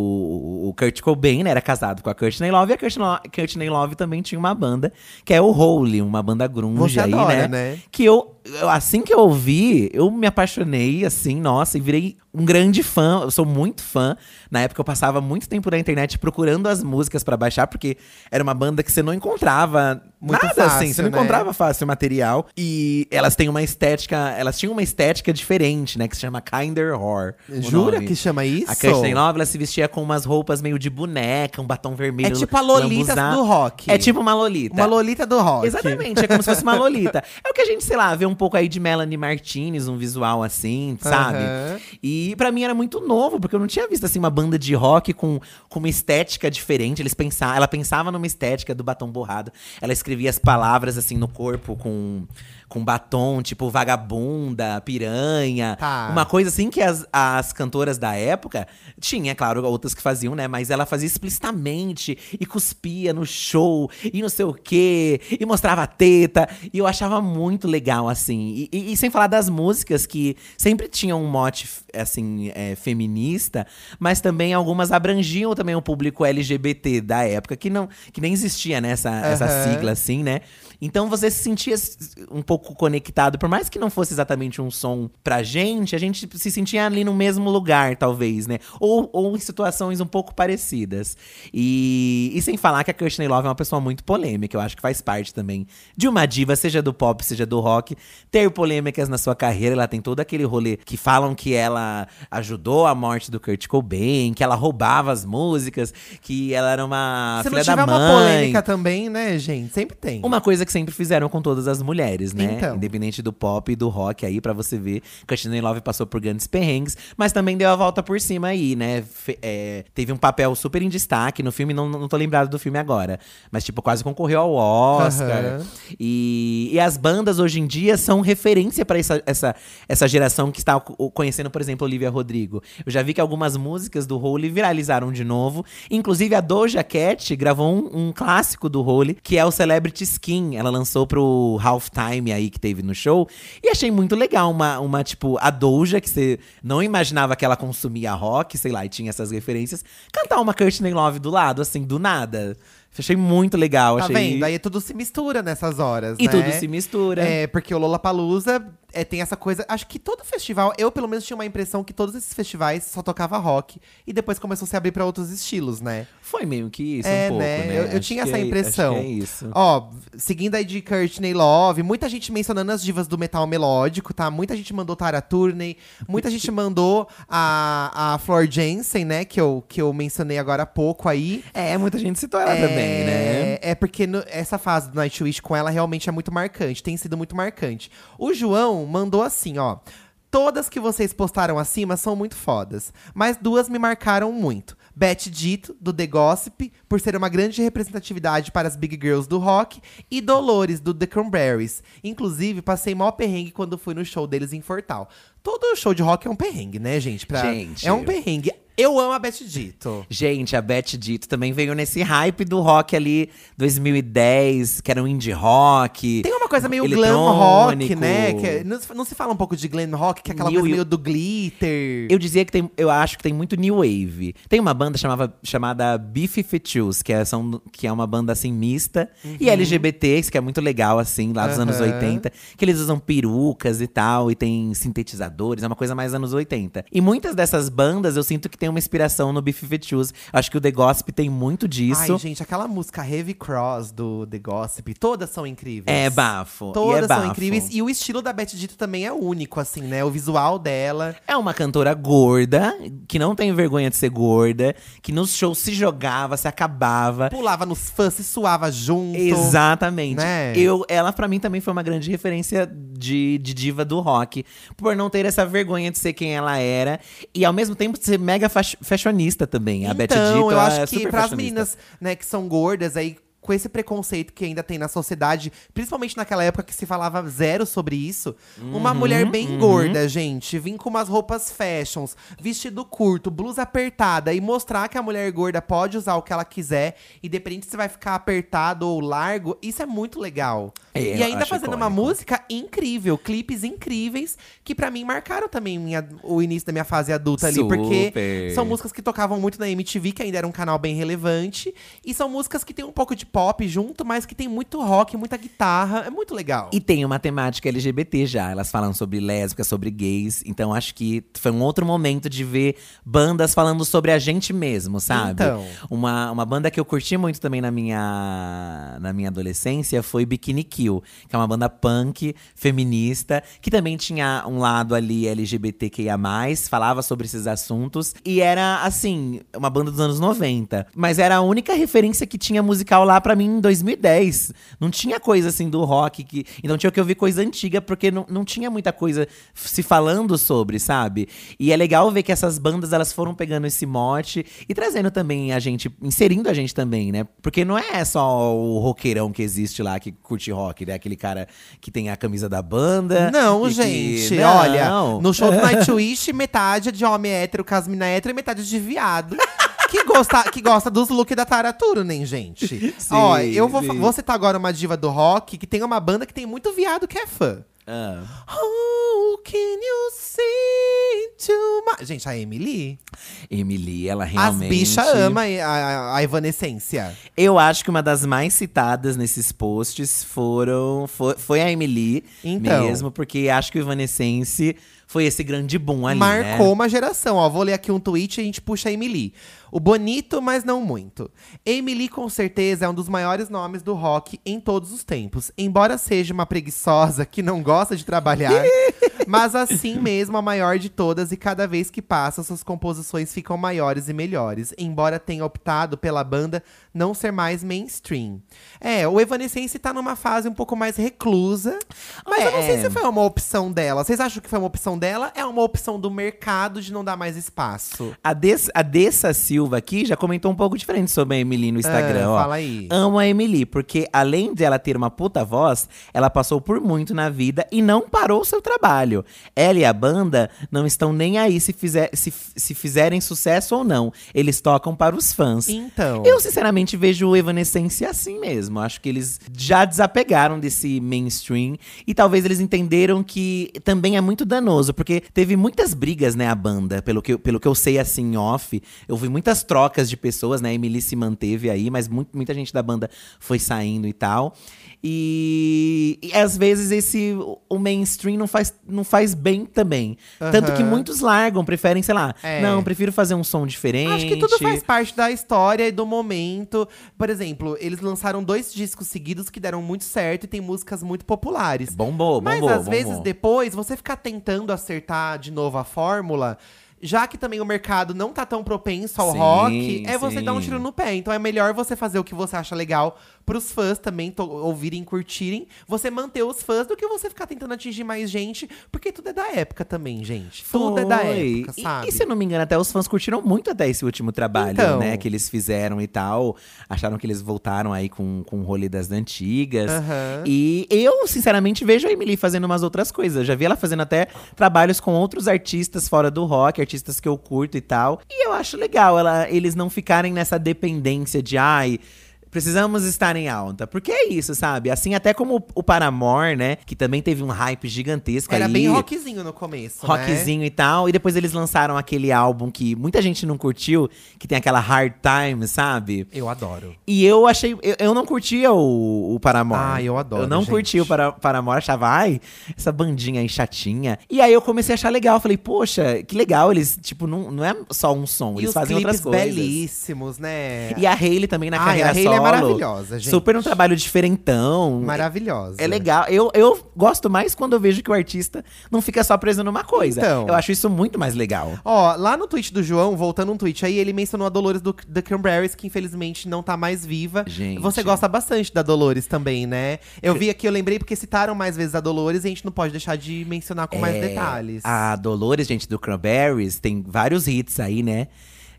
o Kurt Cobain né, era casado com a Courtney Love. E a Courtney Lo- Courtney Love também tinha uma banda, que é o Holy, uma banda grunge Você aí, adora, né? né? Que eu, eu- assim que eu ouvi, eu me apaixonei, assim, nossa, e virei um grande fã. Eu sou muito fã. Na época eu passava muito tempo na internet procurando as músicas pra baixar, porque era uma banda que você não encontrava Muito nada fácil, assim, você não né? encontrava fácil material. E elas têm uma estética, elas tinham uma estética diferente, né, que se chama Kinder Horror. Jura nome. que chama isso? A Kirsten Love, ela se vestia com umas roupas meio de boneca, um batom vermelho. É tipo a Lolita do rock. É tipo uma Lolita. Uma Lolita do rock. Exatamente, é como se fosse uma Lolita. É o que a gente, sei lá, vê um pouco aí de Melanie Martinez, um visual assim, sabe? Aham. E pra mim era muito novo, porque eu não tinha visto assim uma banda de rock com, com uma estética diferente. Eles pensavam, ela pensava numa estética do batom borrado. Ela escrevia as palavras assim no corpo com com batom, tipo vagabunda, piranha, Tá. uma coisa assim que as, as cantoras da época tinha, claro, outras que faziam, né? Mas ela fazia explicitamente e cuspia no show e não sei o quê, e mostrava a teta. E eu achava muito legal, assim. E, e- e sem falar das músicas que sempre tinham um mote, assim, é, feminista, mas também algumas abrangiam também o público LGBT da época, que, não, que nem existia, né? Essa, essa Aham. sigla, assim, né? Então você se sentia um pouco conectado, por mais que não fosse exatamente um som pra gente, a gente se sentia ali no mesmo lugar, talvez, né? Ou, ou em situações um pouco parecidas. E, e sem falar que a Courtney Love é uma pessoa muito polêmica, eu acho que faz parte também de uma diva, seja do pop, seja do rock, ter polêmicas na sua carreira. Ela tem todo aquele rolê que falam que ela ajudou a morte do Kurt Cobain, que ela roubava as músicas, que ela era uma Se não filha tiver da mãe. uma polêmica também, né, gente? Sempre tem. Uma coisa que sempre fizeram com todas as mulheres, né? Então. Independente do pop e do rock aí, pra você ver. Courtney Love passou por grandes perrengues, mas também deu a volta por cima aí, né? Fe- é, teve um papel super em destaque no filme, não, não tô lembrado do filme agora. Mas, tipo, quase concorreu ao Oscar. Aham. E, e as bandas hoje em dia são referência pra essa, essa, essa geração que está co- conhecendo, por exemplo, Olivia Rodrigo. Eu já vi que algumas músicas do Holy viralizaram de novo. Inclusive, a Doja Cat gravou um, um clássico do Holy, que é o Celebrity Skin. Ela lançou pro Halftime aí que teve no show. E achei muito legal uma, uma tipo, a Doja, que você não imaginava que ela consumia rock, sei lá, e tinha essas referências, cantar uma Courtney Love do lado, assim, do nada. Achei muito legal. Tá achei... vendo? Aí tudo se mistura nessas horas, E né? tudo se mistura. É, porque o Lollapalooza é, tem essa coisa… Acho que todo festival… Eu, pelo menos, tinha uma impressão que todos esses festivais só tocava rock. E depois começou a se abrir pra outros estilos, né? Foi meio que isso, É, um pouco, né? né? Eu- eu tinha essa é- impressão. Que é isso. Ó, seguindo aí de Courtney Love, muita gente mencionando as divas do metal melódico, tá? Muita gente mandou Tara Turney, muita gente (laughs) mandou a, a Flor Jensen, né? Que eu, que eu mencionei agora há pouco aí. É, muita gente citou ela é, também, né? É porque no- essa fase do Nightwish com ela realmente é muito marcante, tem sido muito marcante. O João mandou assim, ó. Todas que vocês postaram acima são muito fodas, mas duas me marcaram muito. Beth Dito, do The Gossip, por ser uma grande representatividade para as big girls do rock, e Dolores, do The Cranberries. Inclusive, passei mó perrengue quando fui no show deles em Fortal. Todo show de rock é um perrengue, né, gente? Pra- Gente. É um perrengue. Eu amo a Beth Dito. Gente, a Beth Dito também veio nesse hype do rock ali, 2010, que era um indie rock. Tem uma coisa meio glam rock, né? Que é- não, se- não se fala um pouco de glam rock, que é aquela New- coisa meio do glitter. Eu dizia que tem, eu acho que tem muito new wave. Tem uma banda chamava, chamada B52s, que é, são, que é uma banda assim mista e LGBT, que é muito legal assim, lá dos anos Uhum. 80, que eles usam perucas e tal e tem sintetizadores, é uma coisa mais anos 80. E muitas dessas bandas eu sinto que tem uma inspiração no B52s. Acho que o The Gossip tem muito disso. Ai, gente, aquela música Heavy Cross do The Gossip, todas são incríveis. É bafo. e Todas é são incríveis. E o estilo da Beth Dito também é único, assim, né? O visual dela. É uma cantora gorda, que não tem vergonha de ser gorda, que nos shows se jogava, se acabava. Pulava nos fãs, se suava junto. Exatamente. Né? Eu, ela, pra mim, também foi uma grande referência de, de diva do rock. Por não ter essa vergonha de ser quem ela era. E ao mesmo tempo ser mega fashionista também. A Beth então, Dito eu acho é que pras fashionista. meninas, né, que são gordas, aí com esse preconceito que ainda tem na sociedade, principalmente naquela época que se falava zero sobre isso. uma Uhum, mulher bem gorda, gente, vir com umas roupas fashions, vestido curto, blusa apertada e mostrar que a mulher gorda pode usar o que ela quiser, independente se vai ficar apertado ou largo, isso é muito legal. É, e ainda fazendo uma icônico. música incrível, clipes incríveis, que pra mim marcaram também minha- o início da minha fase adulta ali, porque Super. são músicas que tocavam muito na MTV, que ainda era um canal bem relevante, e são músicas que tem um pouco de pop junto, mas que tem muito rock, muita guitarra, é muito legal. E tem uma temática LGBT já. Elas falam sobre lésbicas, sobre gays. Então acho que foi um outro momento de ver bandas falando sobre a gente mesmo, sabe? Então. Uma, uma banda que eu curti muito também na minha, na minha adolescência foi Bikini Kill, que é uma banda punk, feminista, que também tinha um lado ali LGBTQIA, falava sobre esses assuntos. E era, assim, uma banda dos anos 90. Mas era a única referência que tinha musical lá pra mim em 2010. Não tinha coisa assim do rock que. Então tinha que ouvir coisa antiga, porque não, não tinha muita coisa se falando sobre, sabe? E é legal ver que essas bandas elas foram pegando esse mote e trazendo também a gente, inserindo a gente também, né? Porque não é só o roqueirão que existe lá que curte rock, né? Aquele cara que tem a camisa da banda. Não, e que- gente, Não. olha, no show do Nightwish, metade é de homem hétero, com as mina hétero, e metade de viado. (laughs) Que gosta, que gosta dos looks da Tara Turunen, gente. (laughs) Sim, Ó, eu vou, sim. vou citar agora uma diva do rock que tem uma banda que tem muito viado que é fã. Ah. How can you see too much? Gente, a Emily. Emily, ela As realmente. bichas amam a, a, a Evanescência. Eu acho que uma das mais citadas nesses posts foram foi, foi a Emily Então. mesmo, porque acho que o Evanescence foi esse grande boom ali, né? Marcou uma geração. Ó, vou ler aqui um tweet e a gente puxa a Emily. O bonito, mas não muito. Emily, com certeza, é um dos maiores nomes do rock em todos os tempos. Embora seja uma preguiçosa que não gosta de trabalhar, (laughs) mas assim mesmo a maior de todas, e cada vez que passa, suas composições ficam maiores e melhores. Embora tenha optado pela banda não ser mais mainstream. É, o Evanescence tá numa fase um pouco mais reclusa. Mas eu não sei É. se foi uma opção dela. Vocês acham que foi uma opção dela? É uma opção do mercado de não dar mais espaço. A, Des, a Dessa Silva aqui já comentou um pouco diferente sobre a Emily no Instagram, Ah, ó. fala aí. Amo a Emily, porque além de ela ter uma puta voz, ela passou por muito na vida e não parou o seu trabalho. Ela e a banda não estão nem aí se, fizer, se, se fizerem sucesso ou não. Eles tocam para os fãs. Então. Eu, sinceramente, vejo o Evanescence assim mesmo. Acho que eles já desapegaram desse mainstream. E talvez eles entenderam que também é muito danoso. Porque teve muitas brigas, né, a banda. Pelo que, pelo que eu sei, assim, off. Eu vi muitas trocas de pessoas, né? A Emily se manteve aí, mas mu- muita gente da banda foi saindo e tal. E, e às vezes esse o mainstream não faz, não faz bem também. Tanto que muitos largam, preferem, sei lá, É. não, prefiro fazer um som diferente. Acho que tudo faz parte da história e do momento. Por exemplo, eles lançaram dois discos seguidos que deram muito certo e tem músicas muito populares. Bombou, Mas bombou, às vezes bombou. depois, você ficar tentando acertar de novo a fórmula, já que também o mercado não tá tão propenso ao Sim, rock, é você dar um tiro no pé. Então é melhor você fazer o que você acha legal pros fãs também ouvirem, curtirem. Você manter os fãs do que você ficar tentando atingir mais gente, porque tudo é da época também, gente. Tudo é da Foi. época, E- sabe? E, se eu não me engano, até os fãs curtiram muito até esse último trabalho, Então. né? Que eles fizeram e tal. Acharam que eles voltaram aí com, com o rolê das antigas. Aham. E eu, sinceramente, vejo a Emily fazendo umas outras coisas. Eu já vi ela fazendo até trabalhos com outros artistas fora do rock, artistas que eu curto e tal. E eu acho legal ela, eles não ficarem nessa dependência de, ai. Precisamos estar em alta. Porque é isso, sabe? Assim, até como o Paramore, né? Que também teve um hype gigantesco Era aí. bem rockzinho no começo, né? rockzinho e tal. E depois eles lançaram aquele álbum que muita gente não curtiu, que tem aquela Hard Time, sabe? Eu adoro. E eu achei. Eu, eu não curtia o, o Paramore. Ah, eu adoro, Eu não gente. curti o Para, Paramore, achava, ai, essa bandinha aí chatinha. E aí eu comecei a achar legal. Falei, poxa, que legal. Eles, tipo, não, não é só um som, e eles fazem outras coisas. belíssimos, né? E a Hailey também na Ai, carreira a Hailey solo. Maravilhosa, gente. Super um trabalho diferentão. Maravilhosa. É legal. Eu, eu gosto mais quando eu vejo que o artista não fica só preso numa coisa. Então. Eu acho isso muito mais legal. Ó, lá no tweet do João, voltando um tweet aí, ele mencionou a Dolores do The Cranberries, que infelizmente não tá mais viva. Gente. Você gosta bastante da Dolores também, né? Eu vi aqui, eu lembrei porque citaram mais vezes a Dolores e a gente não pode deixar de mencionar com mais É, detalhes. A Dolores, gente, do Cranberries, tem vários hits aí, né?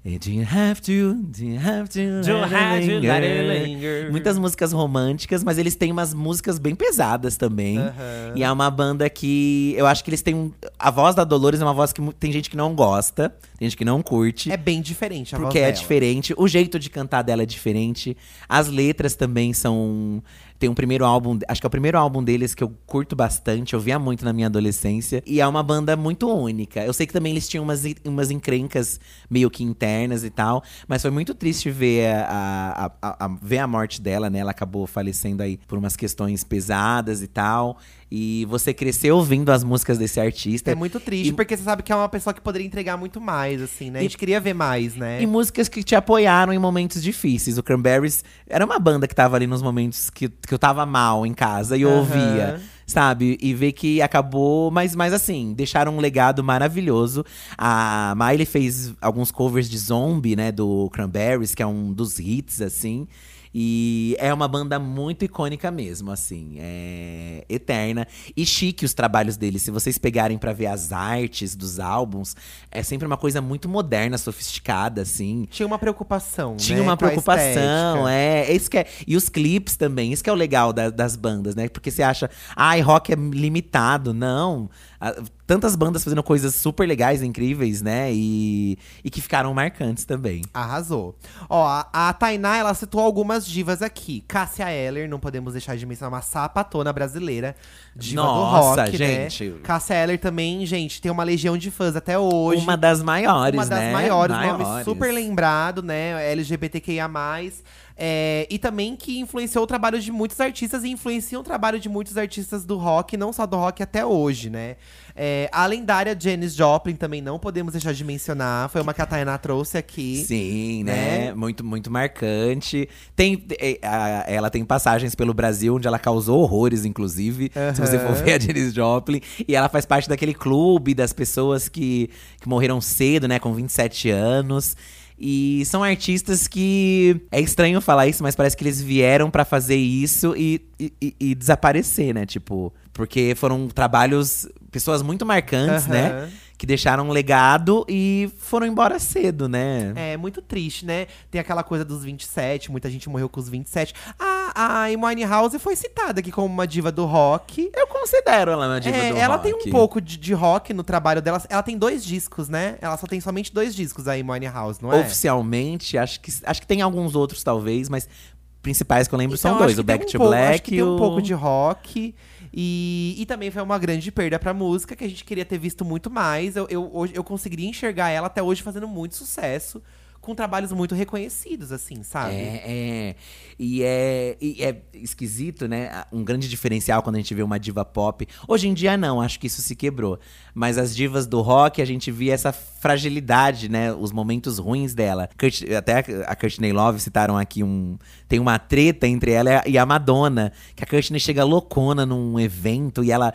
Do you have to, do you have to, Do you let it have to linger? let it linger? Muitas músicas românticas, mas eles têm umas músicas bem pesadas também. Aham. E é uma banda que eu acho que eles têm um, a voz da Dolores é uma voz que tem gente que não gosta, tem gente que não curte. É bem diferente a voz Porque é dela. diferente, o jeito de cantar dela é diferente. As letras também são. Tem um primeiro álbum, acho que é o primeiro álbum deles que eu curto bastante, eu via muito na minha adolescência. E é uma banda muito única. Eu sei que também eles tinham umas, umas encrencas meio que internas e tal, mas foi muito triste ver a, a- a- a- ver a morte dela, né? Ela acabou falecendo aí por umas questões pesadas e tal. E você cresceu ouvindo as músicas desse artista. É muito triste, E- porque você sabe que é uma pessoa que poderia entregar muito mais, assim, né? A E- gente queria ver mais, né? E músicas que te apoiaram em momentos difíceis. O Cranberries era uma banda que tava ali nos momentos que, que eu tava mal em casa e eu ouvia, sabe? E ver que acabou, mas, mas assim, deixaram um legado maravilhoso. A Miley fez alguns covers de Zombie, né, do Cranberries, que é um dos hits, assim. E é uma banda muito icônica mesmo, assim, é eterna. E chique os trabalhos deles. Se vocês pegarem pra ver as artes dos álbuns, é sempre uma coisa muito moderna, sofisticada, assim. Tinha uma preocupação, Tinha né, uma com preocupação, estética. é. Isso que é. E os clipes também, isso que é o legal da- das bandas, né? Porque você acha, ai, rock é limitado. Não. Tantas bandas fazendo coisas super legais, incríveis, né? E, e que ficaram marcantes também. Arrasou. Ó, a, a Tainá, ela citou algumas divas aqui. Cássia Eller, não podemos deixar de mencionar uma sapatona brasileira. Diva Nossa, do rock, gente. né? Cássia Eller também, gente, tem uma legião de fãs até hoje. Uma das maiores, Uma das né? maiores, nome Maiores. super lembrado, né? LGBTQIA. É, e também que influenciou o trabalho de muitos artistas e influencia o trabalho de muitos artistas do rock, não só do rock até hoje, né? É, a lendária Janis Joplin também não podemos deixar de mencionar. Foi uma que a Tainá trouxe aqui. Sim, né? né? Muito, muito marcante. Tem, é, ela tem passagens pelo Brasil onde ela causou horrores, inclusive. Se você for ver a Janis Joplin. E ela faz parte daquele clube das pessoas que, que morreram cedo, né? Com 27 anos. E são artistas que. É estranho falar isso, mas parece que eles vieram pra fazer isso e, e, e- desaparecer, né? Tipo, porque foram trabalhos. Pessoas muito marcantes, né? Aham. Que deixaram um legado e foram embora cedo, né? É muito triste, né? Tem aquela coisa dos 27, muita gente morreu com os 27. A, a Amy Winehouse foi citada aqui como uma diva do rock. Eu considero ela uma diva É, do ela rock. tem um pouco de, de rock no trabalho dela. Ela tem dois discos, né? Ela só tem somente dois discos, a Amy Winehouse, não é? Oficialmente, acho que, acho que tem alguns outros, talvez, mas principais que eu lembro Então, são dois: o Back um to pouco- Black acho que e tem um pouco de rock. E, e também foi uma grande perda pra música, que a gente queria ter visto muito mais. Eu, eu, eu conseguiria enxergar ela até hoje fazendo muito sucesso. Com trabalhos muito reconhecidos, assim, sabe? É, é. E é, e é esquisito, né? Um grande diferencial quando a gente vê uma diva pop. Hoje em dia, não, acho que isso se quebrou. Mas as divas do rock, a gente via essa fragilidade, né? Os momentos ruins dela. Kurt- até a Courtney Love citaram aqui um. Tem uma treta entre ela e a Madonna. Que a Courtney chega loucona num evento e ela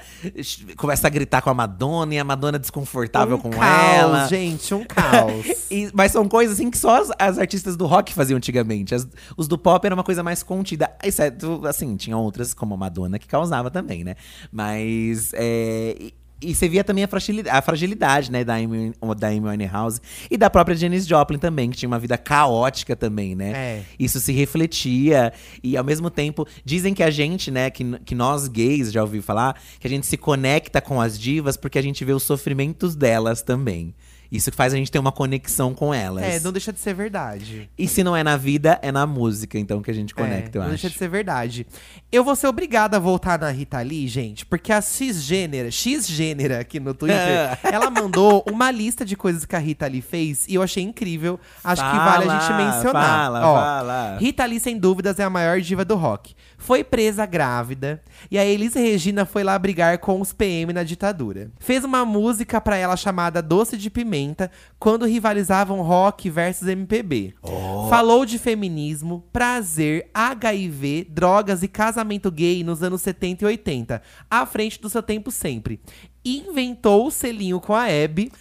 começa a gritar com a Madonna e a Madonna desconfortável um com caos, ela. gente, um caos. (laughs) E- mas são coisas assim que só as, as artistas do rock faziam antigamente. As- os do pop era uma coisa mais contida. Exceto, assim, tinha outras, como a Madonna, que causava também, né? Mas. é, e, e você via também a fragilidade, a fragilidade né, da Amy, da Amy Winehouse e da própria Janis Joplin também, que tinha uma vida caótica também, né? É. Isso se refletia. E ao mesmo tempo, dizem que a gente, né, que, que nós gays, já ouviu falar, que a gente se conecta com as divas porque a gente vê os sofrimentos delas também. Isso que faz a gente ter uma conexão com elas. É, não deixa de ser verdade. E se não é na vida, é na música, então que a gente conecta, é, eu não acho. deixa de ser verdade. Eu vou ser obrigada a voltar na Rita Lee, gente, porque a X-Gênera, X-Gênera aqui no Twitter, (laughs) ela mandou uma lista de coisas que a Rita Lee fez e eu achei incrível. Acho que vale a gente Fala, mencionar. fala, Ó, fala. Rita Lee, sem dúvidas, é a maior diva do rock. Foi presa grávida e a Elis Regina foi lá brigar com os PM na ditadura. Fez uma música pra ela chamada Doce de Pimenta, quando rivalizavam rock versus MPB. Falou de feminismo, prazer, HIV, drogas e casamento gay nos anos 70 e 80, à frente do seu tempo sempre. Inventou o selinho com a Hebe.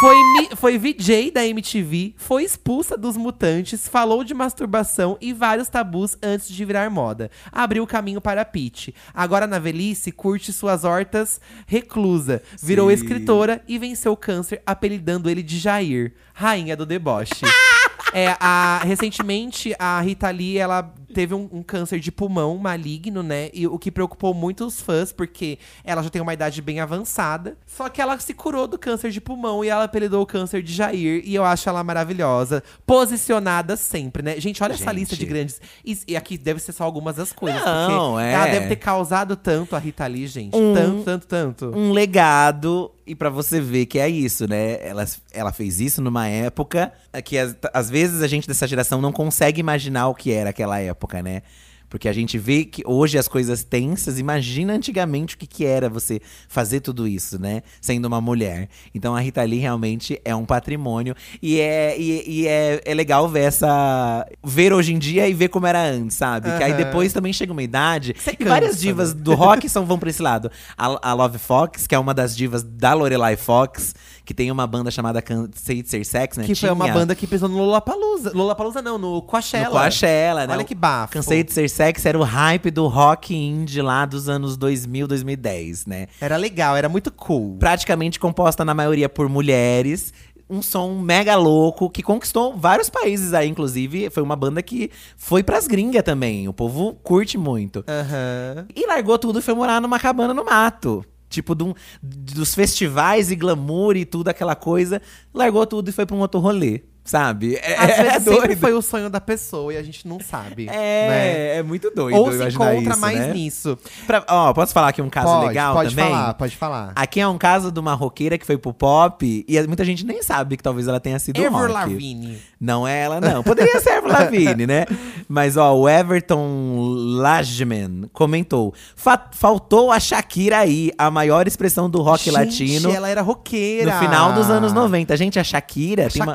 Foi, mi- foi VJ da MTV, foi expulsa dos mutantes, falou de masturbação e vários tabus antes de virar moda. Abriu o caminho para Pete. Agora na velhice, curte suas hortas reclusa. Virou Sim. escritora e venceu o câncer, apelidando ele de Jair, rainha do deboche. (laughs) É, a, recentemente, a Rita Lee, ela teve um, um câncer de pulmão maligno, né? E o que preocupou muito os fãs, porque ela já tem uma idade bem avançada. Só que ela se curou do câncer de pulmão e ela apelidou o câncer de Jair. E eu acho ela maravilhosa. Posicionada sempre, né? Gente, olha essa Gente. lista de grandes. E, e aqui deve ser só algumas das coisas. Não, porque é. ela deve ter causado tanto a Rita Lee, gente. Um- Tanto, tanto, tanto. um legado. E pra você ver que é isso, né? Ela, ela fez isso numa época que às vezes a gente dessa geração não consegue imaginar o que era aquela época, né? Porque a gente vê que hoje as coisas tensas, imagina antigamente o que, que era você fazer tudo isso, né? Sendo uma mulher. Então a Rita Lee realmente é um patrimônio. E é, e, e é, é legal ver essa. ver hoje em dia e ver como era antes, sabe? Que aí depois também chega uma idade. Você e várias divas né? do rock são, vão pra esse lado. A, a Love Fox, que é uma das divas da Lorelai Fox, que tem uma banda chamada Cansei de Ser Sex, né? Que foi uma Tinha banda que pisou no Lollapalooza. Lollapalooza não, no Coachella. No Coachella, né? Olha que bafo. Cansei de Ser Sex era o hype do rock indie lá dos anos 2000, 2010, né? Era legal, era muito cool. Praticamente composta na maioria por mulheres. Um som mega louco que conquistou vários países aí, inclusive. Foi uma banda que foi pras gringas também. O povo curte muito. Aham. E largou tudo e foi morar numa cabana no mato. Tipo, dos festivais e glamour e tudo, aquela coisa. Largou tudo e foi pra um outro rolê, sabe? É, Às é vezes sempre doido. foi o sonho da pessoa e a gente não sabe. né? É, é muito doido. Ou se encontra isso, mais né? nisso. Pra- ó, posso falar aqui um caso pode, legal pode também? falar, pode falar. Aqui é um caso de uma roqueira que foi pro pop e muita gente nem sabe que talvez ela tenha sido Ever rock. Lavigne. Não é ela, não. Poderia ser Avril Lavigne, né? (laughs) Mas, ó, o Everton Lajman comentou: "Fa- faltou a Shakira aí, a maior expressão do rock Gente, latino ela era roqueira. no final dos anos 90. Gente, a Shakira tem uma,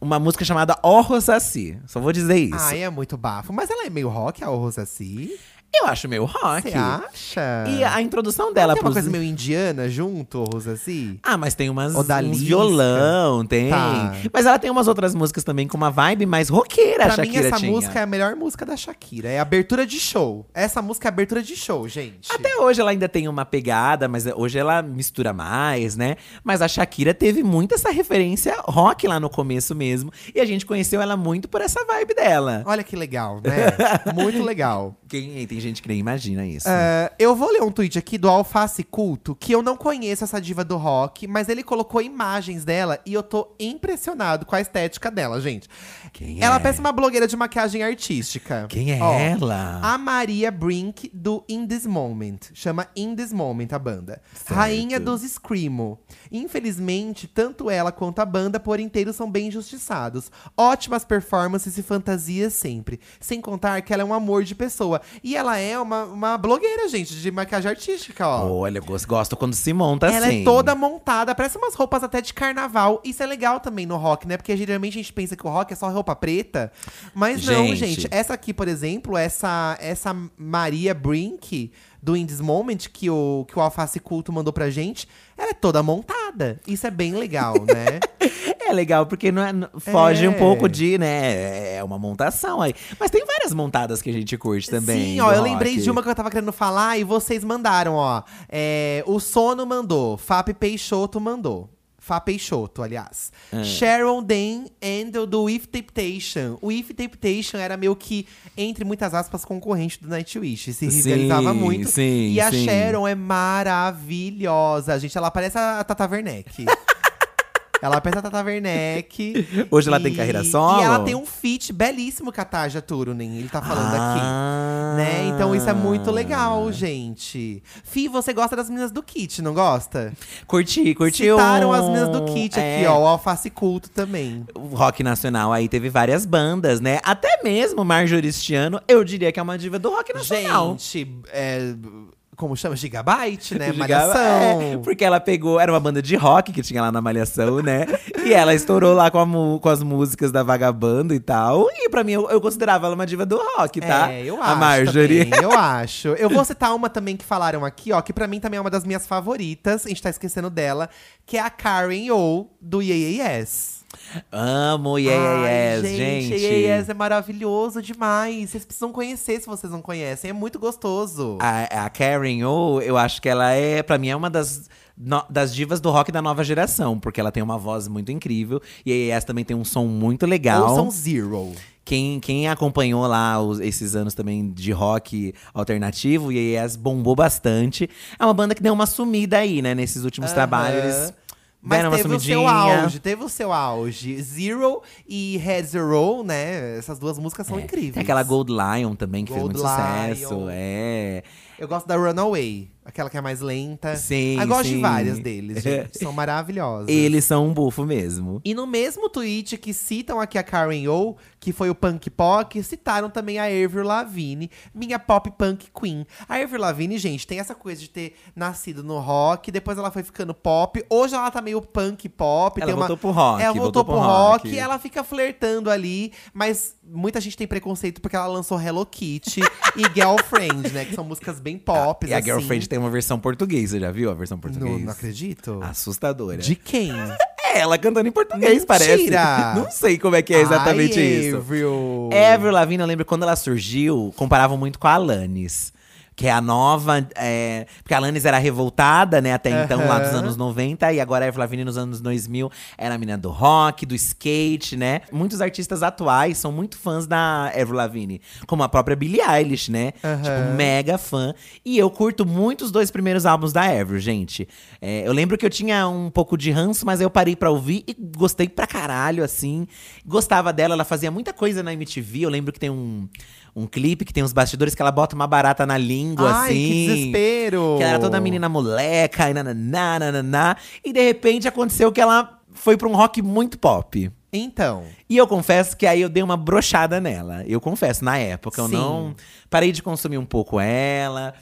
Uma música chamada O Rosassi. Só vou dizer isso. Ai, é muito bafo. Mas ela é meio rock, a Rosassi? Eu acho meio rock. Você acha? E a introdução dela Tem uma pros- coisa meio indiana junto, Rosassi? Ah, mas tem umas uns violão, tem. Tá. Mas ela tem umas outras músicas também com uma vibe mais roqueira, a Pra mim, Shakira essa tinha. música é a melhor música da Shakira. É abertura de show. Essa música é abertura de show, gente. Até hoje ela ainda tem uma pegada, mas hoje ela mistura mais, né? Mas a Shakira teve muito essa referência rock lá no começo mesmo. E a gente conheceu ela muito por essa vibe dela. Olha que legal, né? (laughs) Muito legal. Quem, tem gente que nem imagina isso. É, eu vou ler um tweet aqui do Alface Culto, que eu não conheço essa diva do rock, mas ele colocou imagens dela e eu tô impressionado com a estética dela, gente. Quem Ela é? parece uma blogueira de maquiagem artística. Quem é Ó, ela? A Maria Brink do In This Moment. Chama In This Moment a banda. Certo. Rainha dos Screamo. Infelizmente, tanto ela quanto a banda por inteiro são bem injustiçados. Ótimas performances e fantasias sempre. Sem contar que ela é um amor de pessoa. E ela é uma, uma blogueira, gente, de maquiagem artística, ó. Olha, eu gosto, quando se monta Ela assim. é toda montada, parece umas roupas até de carnaval. Isso é legal também no rock, né? Porque geralmente a gente pensa que o rock é só roupa preta. Mas não, Gente. gente. Essa aqui, por exemplo, essa, essa Maria Brink do In This Moment, que o, que o Alface Culto mandou pra gente, ela é toda montada. Isso é bem legal, (laughs) né? É legal, porque não é- não- foge É. um pouco de, né? É uma montação aí. Mas tem várias montadas que a gente curte também. Sim, ó, eu lembrei rock. de uma que eu tava querendo falar e vocês mandaram, ó. É, o Sono mandou, Fap Peixoto mandou. Fá Peixoto, aliás. Ah. Sharon Dan Handel do If Temptation. O If Temptation era meio que, entre muitas aspas, concorrente do Nightwish. Se Sim, rivalizava muito. sim, e a sim. Sharon é maravilhosa, gente. Ela parece a Tata Werneck. (laughs) Ela parece a Tata Werneck. Hoje ela tem carreira solo? E ela tem um feat belíssimo com a Tarja Turunen. Ele tá falando aqui. Ah. Né? Então isso é muito legal, gente. Fi, você gosta das meninas do Kit, não gosta? Curti, curti Citaram um- as meninas do Kit aqui, é, ó. O Alface Culto também. O rock nacional aí teve várias bandas, né? Até mesmo Marjoristiano, eu diria que é uma diva do rock nacional. Gente, é, como chama? Gigabyte, né? Malhação. É, porque ela pegou, era uma banda de rock que tinha lá na Malhação, né? e ela estourou lá com, a com as músicas da Vagabundo e tal. E pra mim, eu, eu considerava ela uma diva do rock, tá? É, eu a acho. Marjorie. também, eu (laughs) acho. Eu vou citar uma também que falaram aqui, ó, que pra mim também é uma das minhas favoritas. A gente tá esquecendo dela, que é a Karen O do Yes. Amo Yeah Ai, Yes, gente. Yeah Yes é maravilhoso demais. Vocês precisam conhecer se vocês não conhecem. É muito gostoso. A, a Karen O, eu acho que ela é, pra mim, é uma das, no- das divas do rock da nova geração, porque ela tem uma voz muito incrível. E a AES também tem um som muito legal. Ouçam Zero. Quem, quem acompanhou lá os- esses anos também de rock alternativo, e AES bombou bastante. É uma banda que deu uma sumida aí, né? Nesses últimos Aham. trabalhos, eles Mas deram uma teve o sumidinha. seu auge, teve o seu auge. Zero e Head Zero, né? Essas duas músicas são incríveis. Tem aquela Gold Lion também, que Gold fez muito sucesso. Lion. É. Eu gosto da Runaway, aquela que é mais lenta. Sim, Eu gosto de sim. várias deles, gente. (laughs) São maravilhosas. Eles são um bufo mesmo. E no mesmo tweet que citam aqui a Karen O, que foi o Punk Pock, citaram também a Avril Lavigne, minha pop punk queen. A Avril Lavigne, gente, tem essa coisa de ter nascido no rock, depois ela foi ficando pop. Hoje ela tá meio punk pop. Ela tem uma... voltou pro rock, Ela voltou, voltou pro pro rock, rock. ela fica flertando ali, mas muita gente tem preconceito porque ela lançou Hello Kitty (laughs) e Girlfriend, né? Que são músicas bem pop. E a assim. Girlfriend tem uma versão portuguesa, já viu a versão Não, portuguesa? não acredito. Assustadora. De quem? (laughs) É ela cantando em português, Mentira! parece. (laughs) Não sei como é que é exatamente Ai, isso. Avril. Avril Lavigne, eu lembro quando ela surgiu, comparavam muito com a Alanis. Que é a nova. é, porque a Alanis era revoltada, né, até então, lá dos anos 90. E agora a Avril Lavigne, nos anos 2000, era a menina do rock, do skate, né? Muitos artistas atuais são muito fãs da Avril Lavigne. Como a própria Billie Eilish, né? Aham. Tipo, mega fã. E eu curto muito os dois primeiros álbuns da Avril, gente. É, eu lembro que eu tinha um pouco de ranço, mas aí eu parei pra ouvir e gostei pra caralho, assim. Gostava dela, ela fazia muita coisa na MTV. Eu lembro que tem um, um clipe que tem uns bastidores que ela bota uma barata na língua, Ai, assim. que desespero! Que ela era toda menina moleca, e nananá, nananá. E de repente aconteceu que ela foi pra um rock muito pop. Então, E eu confesso que aí eu dei uma brochada nela. Eu confesso, na época. Eu Sim. não. Parei de consumir um pouco ela.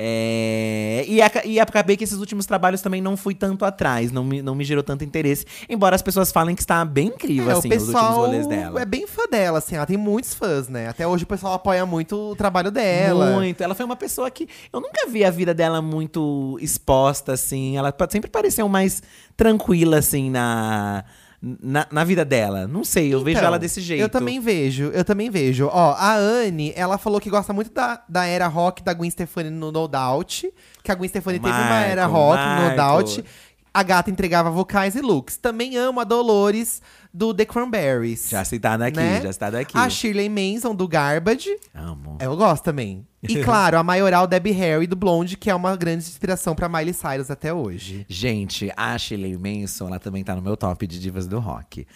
É, e, e acabei que esses últimos trabalhos também não fui tanto atrás, não me, não me gerou tanto interesse. Embora as pessoas falem que está bem incrível, é, assim, o os últimos pessoal rolês dela. é bem fã dela, assim. Ela tem muitos fãs, né? Até hoje o pessoal apoia muito o trabalho dela. Muito. Ela foi uma pessoa que eu nunca vi a vida dela muito exposta, assim. Ela sempre pareceu mais tranquila, assim, na, na, na vida dela. Não sei, eu vejo Então, ela desse jeito. Eu também vejo, eu também vejo. Ó, a Anne, ela falou que gosta muito da, da era rock da Gwen Stefani no No Doubt. Que a Gwen Stefani teve uma Marco, era rock no No Marco. Doubt. A gata entregava vocais e looks. Também amo a Dolores do The Cranberries. Já citada aqui, né? já citada aqui. A Shirley Manson do Garbage. Amo. Eu gosto também. E claro, a maioral Debbie Harry do Blonde, que é uma grande inspiração pra Miley Cyrus até hoje. Gente, a Shirley Manson, ela também tá no meu top de divas do rock.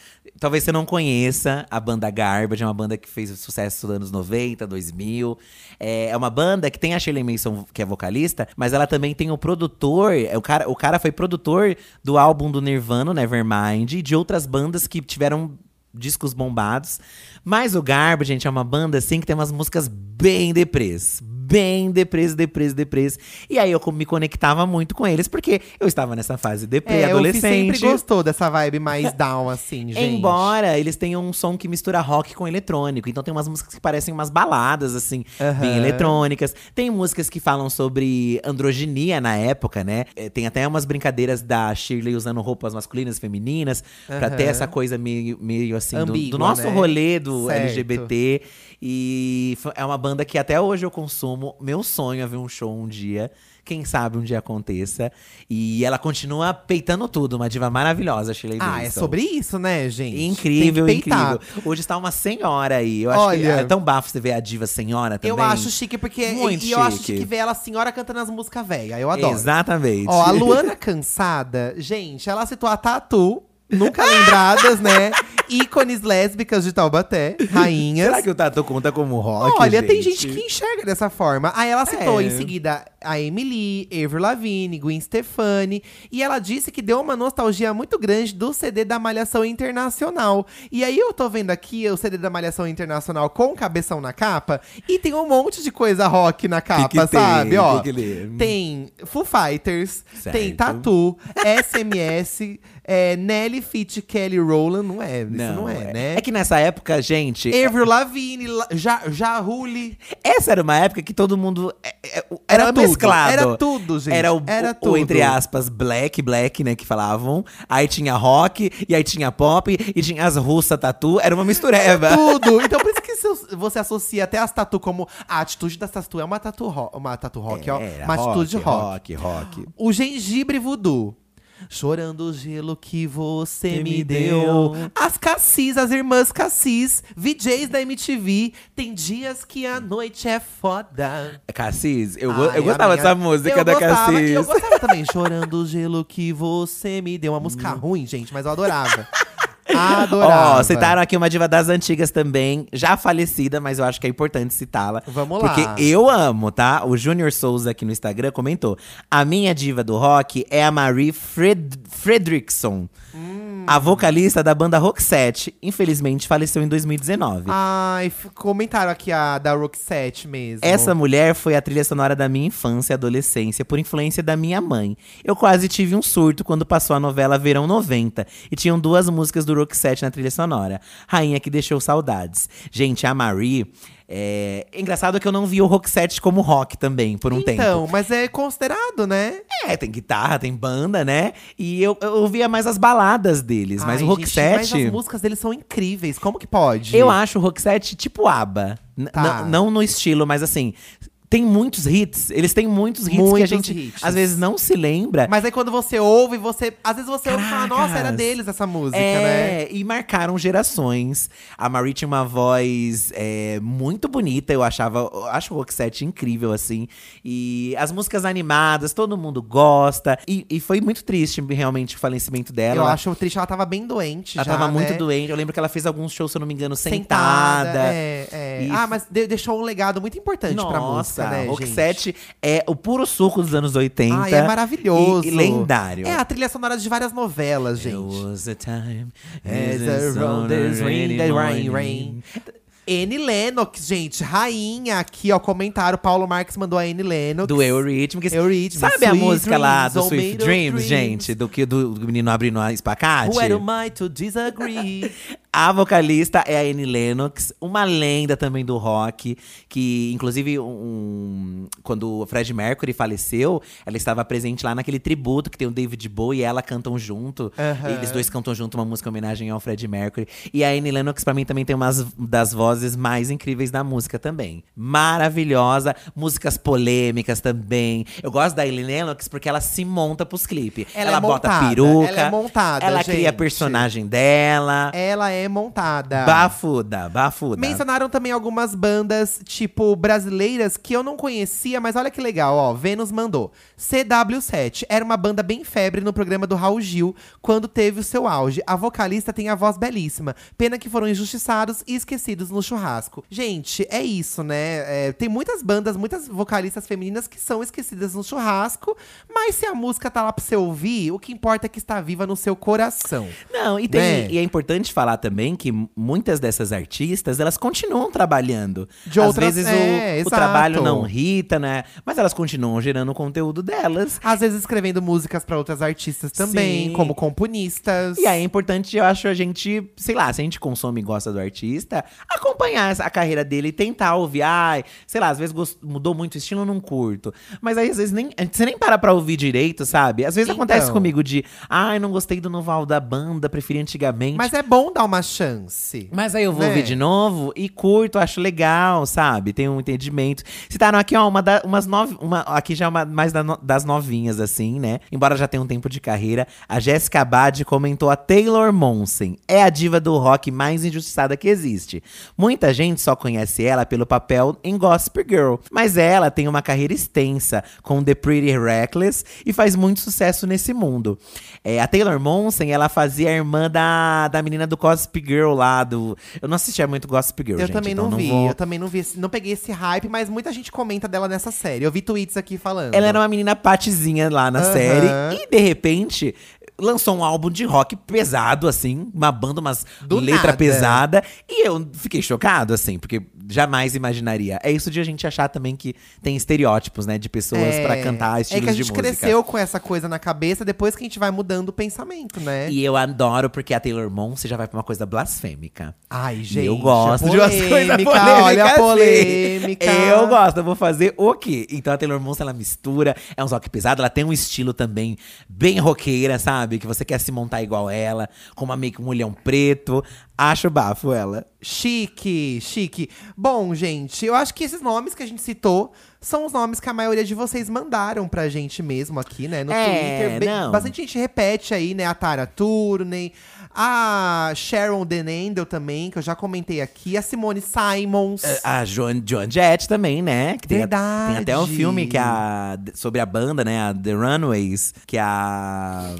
Talvez você não conheça a banda Garbage, é uma banda que fez sucesso nos anos 90, 2000. É é uma banda que tem a Shirley Manson, que é vocalista, mas ela também tem o produtor, é o cara, o cara foi produtor do álbum do Nirvana, Nevermind, e de outras bandas que tiveram discos bombados. Mas o Garbage, gente, é uma banda assim que tem umas músicas bem deprês. Bem deprês, deprês, deprês. E aí eu me conectava muito com eles, porque eu estava nessa fase deprê, É, adolescente. sempre gostou dessa vibe mais (laughs) down, assim, gente. Embora eles tenham um som que mistura rock com eletrônico. Então tem umas músicas que parecem umas baladas, assim, bem Aham. eletrônicas. Tem músicas que falam sobre androginia na época, né? É, Tem até umas brincadeiras da Shirley usando roupas masculinas e femininas. Pra ter essa coisa meio, meio assim, do- do, nosso né? rolê do Certo. LGBT. E é uma banda que até hoje eu consumo. Meu sonho é ver um show um dia. Quem sabe um dia aconteça. E ela continua peitando tudo, uma diva maravilhosa, Shirley Ah, é Manson. sobre isso, né, gente? Incrível, incrível. Hoje está uma senhora aí. Eu acho Olha- que é tão bafo você ver a diva senhora também. Eu acho chique, porque. Muito e eu acho chique. chique ver ela senhora cantando as músicas velhas. Eu adoro. Exatamente. Ó, a (laughs) Luana Cansada, gente, ela citou a Tatu, nunca lembradas, né? ícones lésbicas de Taubaté, rainhas. Será que o Tatu conta como rock, Olha, tem gente que enxerga dessa forma. Aí ela citou É. em seguida a Emily, Avril Lavigne, Gwen Stefani. E ela disse que deu uma nostalgia muito grande do CD da Malhação Internacional. E aí eu tô vendo aqui o CD da Malhação Internacional com cabeção na capa. E tem um monte de coisa rock na capa, que tem? sabe? Ó, Que que tem Foo Fighters, tem Certo. Tatu, SMS, é, Nelly Fit Kelly Rowland. Não é, isso não, é, né? É que nessa época, gente, Avril Lavigne, La- Ja- Jahuli. essa era uma época que todo mundo é, é, era, Era tudo, mesclado. era tudo, gente, Era o, era tudo. o, entre aspas, black, black, né, que falavam. Aí tinha rock, e aí tinha pop, e tinha as russas tatu. Era uma mistureba. (laughs) Tudo. Então por isso que você associa até as tatu como a atitude das tatu é uma tatu, ro uma tatu rock, ó. Uma atitude rock. rock, rock. O gengibre voodoo. Chorando o gelo que você Que me deu. deu. As Cassis, as irmãs Cassis, VJs da MTV. Tem dias que a noite é foda. Cassis, eu, Ai, eu gostava dessa música eu da gostava, e Eu Cassis. gostava também. Chorando o gelo que você me deu. Uma música ruim, gente, mas eu adorava. (laughs) Adorava. Ó, citaram aqui uma diva das antigas também, já falecida, mas eu acho que é importante citá-la. Vamos lá. Porque eu amo, tá? O Junior Souza aqui no Instagram comentou: A minha diva do rock é a Marie Fred Fredrickson, Hum. A vocalista da banda Roxette. Infelizmente faleceu em 2019. Ai, comentaram aqui a da Roxette mesmo. Essa mulher foi a trilha sonora da minha infância e adolescência, por influência da minha mãe. Eu quase tive um surto quando passou a novela Verão 90 e tinham duas músicas do Roxette na trilha sonora. Rainha que deixou saudades. Gente, a Marie. É... Engraçado que eu não vi o Roxette como rock também, por um tempo. Então, mas é considerado, né? É, tem guitarra, tem banda, né? E eu, eu ouvia mais as baladas deles, mas Ai, o gente, Roxette. mas as músicas deles são incríveis. Como que pode? Eu acho o Roxette tipo ABBA. Tá. Não no estilo, mas assim. Tem muitos hits. Eles têm muitos hits que a Muitos gente hits. às vezes não se lembra. Mas aí quando você ouve, você. Às vezes você ouve e fala, nossa, era Caracas. deles essa música, né? é, e marcaram gerações. A Marie tinha uma voz é, muito bonita, eu achava. Acho o Roxette incrível, assim. E as músicas animadas, todo mundo gosta. E, e foi muito triste, realmente, o falecimento dela. Eu acho triste, ela tava bem doente ela já, tava muito né? doente. Eu lembro que ela fez alguns shows, se eu não me engano, sentada. É, é. E- Ah, mas de- deixou um legado muito importante pra música, né, gente? Roxette é o puro suco dos anos 80. Ai, é maravilhoso. E, e lendário. É a trilha sonora de várias novelas, gente. was a time As a a road is rain, rain, rain. Anne Lennox, gente, rainha aqui, ó, comentário. Paulo Marques mandou a Anne Lennox. Do Eurythmics. Eurythmics, Sabe a Sweet música lá Dreams, do all Sweet Dreams, dreams. gente? Do que do, do menino abrindo a espacate? Who am I to disagree? (laughs) A vocalista é a Annie Lennox, uma lenda também do rock, que inclusive um, quando o Fred Mercury faleceu, ela estava presente lá naquele tributo que tem o David Bowie e ela cantam junto. Aham. Eles dois cantam junto uma música em homenagem ao Fred Mercury. E a Annie Lennox pra mim também tem umas das vozes mais incríveis da música também. Maravilhosa, músicas polêmicas também. Eu gosto da Annie Lennox porque ela se monta pros clipes. Ela é bota montada, peruca, ela é montada, ela cria a personagem dela. Ela é montada. Bafuda, bafuda. Mencionaram também algumas bandas, tipo, brasileiras que eu não conhecia, mas olha que legal, ó. Vênus mandou. CW7 era uma banda bem febre no programa do Raul Gil, quando teve o seu auge. A vocalista tem a voz belíssima. Pena que foram injustiçados e esquecidos no churrasco. Gente, é isso, né? É, tem muitas bandas, muitas vocalistas femininas que são esquecidas no churrasco, mas se a música tá lá pra você ouvir, o que importa é que está viva no seu coração. Não, e, tem, Né? e é importante falar também que muitas dessas artistas, elas continuam trabalhando. De Às outras- vezes é, o, o trabalho não irrita, né? Mas elas continuam gerando o conteúdo delas. Às vezes escrevendo músicas pra outras artistas também, Sim. como componistas. E aí é importante, eu acho, a gente, sei lá, se a gente consome e gosta do artista, acompanhar a carreira dele e tentar ouvir. Ai, sei lá, às vezes mudou muito o estilo, não curto. Mas aí, às vezes, nem, você nem para pra ouvir direito, sabe? Às vezes Então. acontece comigo de, ai, não gostei do novo álbum da banda, preferi antigamente. Mas é bom dar uma chance. Mas aí eu vou né? ouvir de novo e curto, acho legal, sabe? Tem um entendimento. Citaram aqui, ó, uma da, umas nove. Uma, aqui já é uma mais da no- das novinhas, assim, né? Embora já tenha um tempo de carreira. A Jessica Abad comentou a Taylor Monsen. É a diva do rock mais injustiçada que existe. Muita gente só conhece ela pelo papel em Gossip Girl. Mas ela tem uma carreira extensa com The Pretty Reckless e faz muito sucesso nesse mundo. É, a Taylor Monsen, ela fazia a irmã da, da menina do, cos, Gossip Girl lá do. Eu não assistia muito Gossip Girl, Eu gente. também então não vi, vou- eu também não vi, não peguei esse hype, mas muita gente comenta dela nessa série. Eu vi tweets aqui falando. Ela era uma menina patizinha lá na série. E de repente. Lançou um álbum de rock pesado, assim, uma banda, umas Do letra nada. pesada. E eu fiquei chocado, assim, porque jamais imaginaria. É isso de a gente achar também que tem estereótipos, né, de pessoas pra cantar É estilos que a de gente música. cresceu com essa coisa na cabeça depois que a gente vai mudando o pensamento, né? E eu adoro porque a Taylor Monson já vai pra uma coisa blasfêmica. Ai, gente. eu gosto de umas coisas polêmica, polêmicas. Olha a assim. polêmica. Eu gosto, eu vou fazer o quê? Então a Taylor Monson, ela mistura, é um rock pesado, ela tem um estilo também bem roqueira, sabe? Que você quer se montar igual ela, com uma meio que um olhão preto. Acho bafo ela. Chique, chique. Bom, gente, eu acho que esses nomes que a gente citou são os nomes que a maioria de vocês mandaram pra gente mesmo aqui, né? No É, Twitter. Bem- não. Bastante gente repete aí, né? A Tara Turney, a Sharon Denendel também, que eu já comentei aqui, a Simone Simons. A Joan, Joan Jett também, né? Que tem, a- Verdade. tem até um filme que é a, sobre a banda, né? A The Runaways, que é a.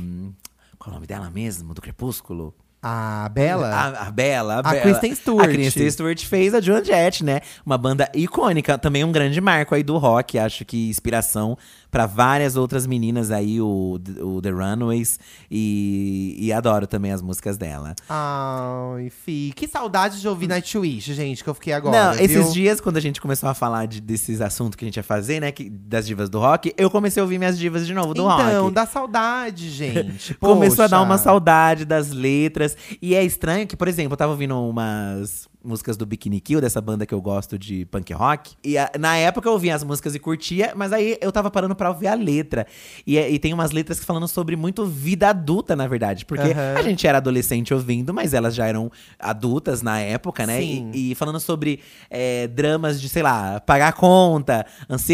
Qual é o nome dela mesmo? Do Crepúsculo? A Bela. A, a Bela. A, A Bela. Kristen Stewart. A Kristen Stewart fez a Joan Jett, né? Uma banda icônica, também um grande marco aí do rock. Acho que inspiração pra várias outras meninas aí, o, o The Runaways. E, e adoro também as músicas dela. Ai, fi. Que saudade de ouvir Nightwish, gente, que eu fiquei agora. Não, esses viu? dias, quando a gente começou a falar de- desses assuntos que a gente ia fazer, né? que- das divas do rock, eu comecei a ouvir minhas divas de novo do Então, rock. dá saudade, gente. (laughs) Começou a dar uma saudade das letras. E é estranho que, por exemplo, eu tava ouvindo umas músicas do Bikini Kill, dessa banda que eu gosto de punk rock. E a- na época eu ouvia as músicas e curtia, mas aí eu tava parando pra ouvir a letra. E, e tem umas letras que falando sobre muito vida adulta, na verdade. Porque Aham. a gente era adolescente ouvindo, mas elas já eram adultas na época, né? E, e falando sobre é, dramas de, sei lá, pagar a conta,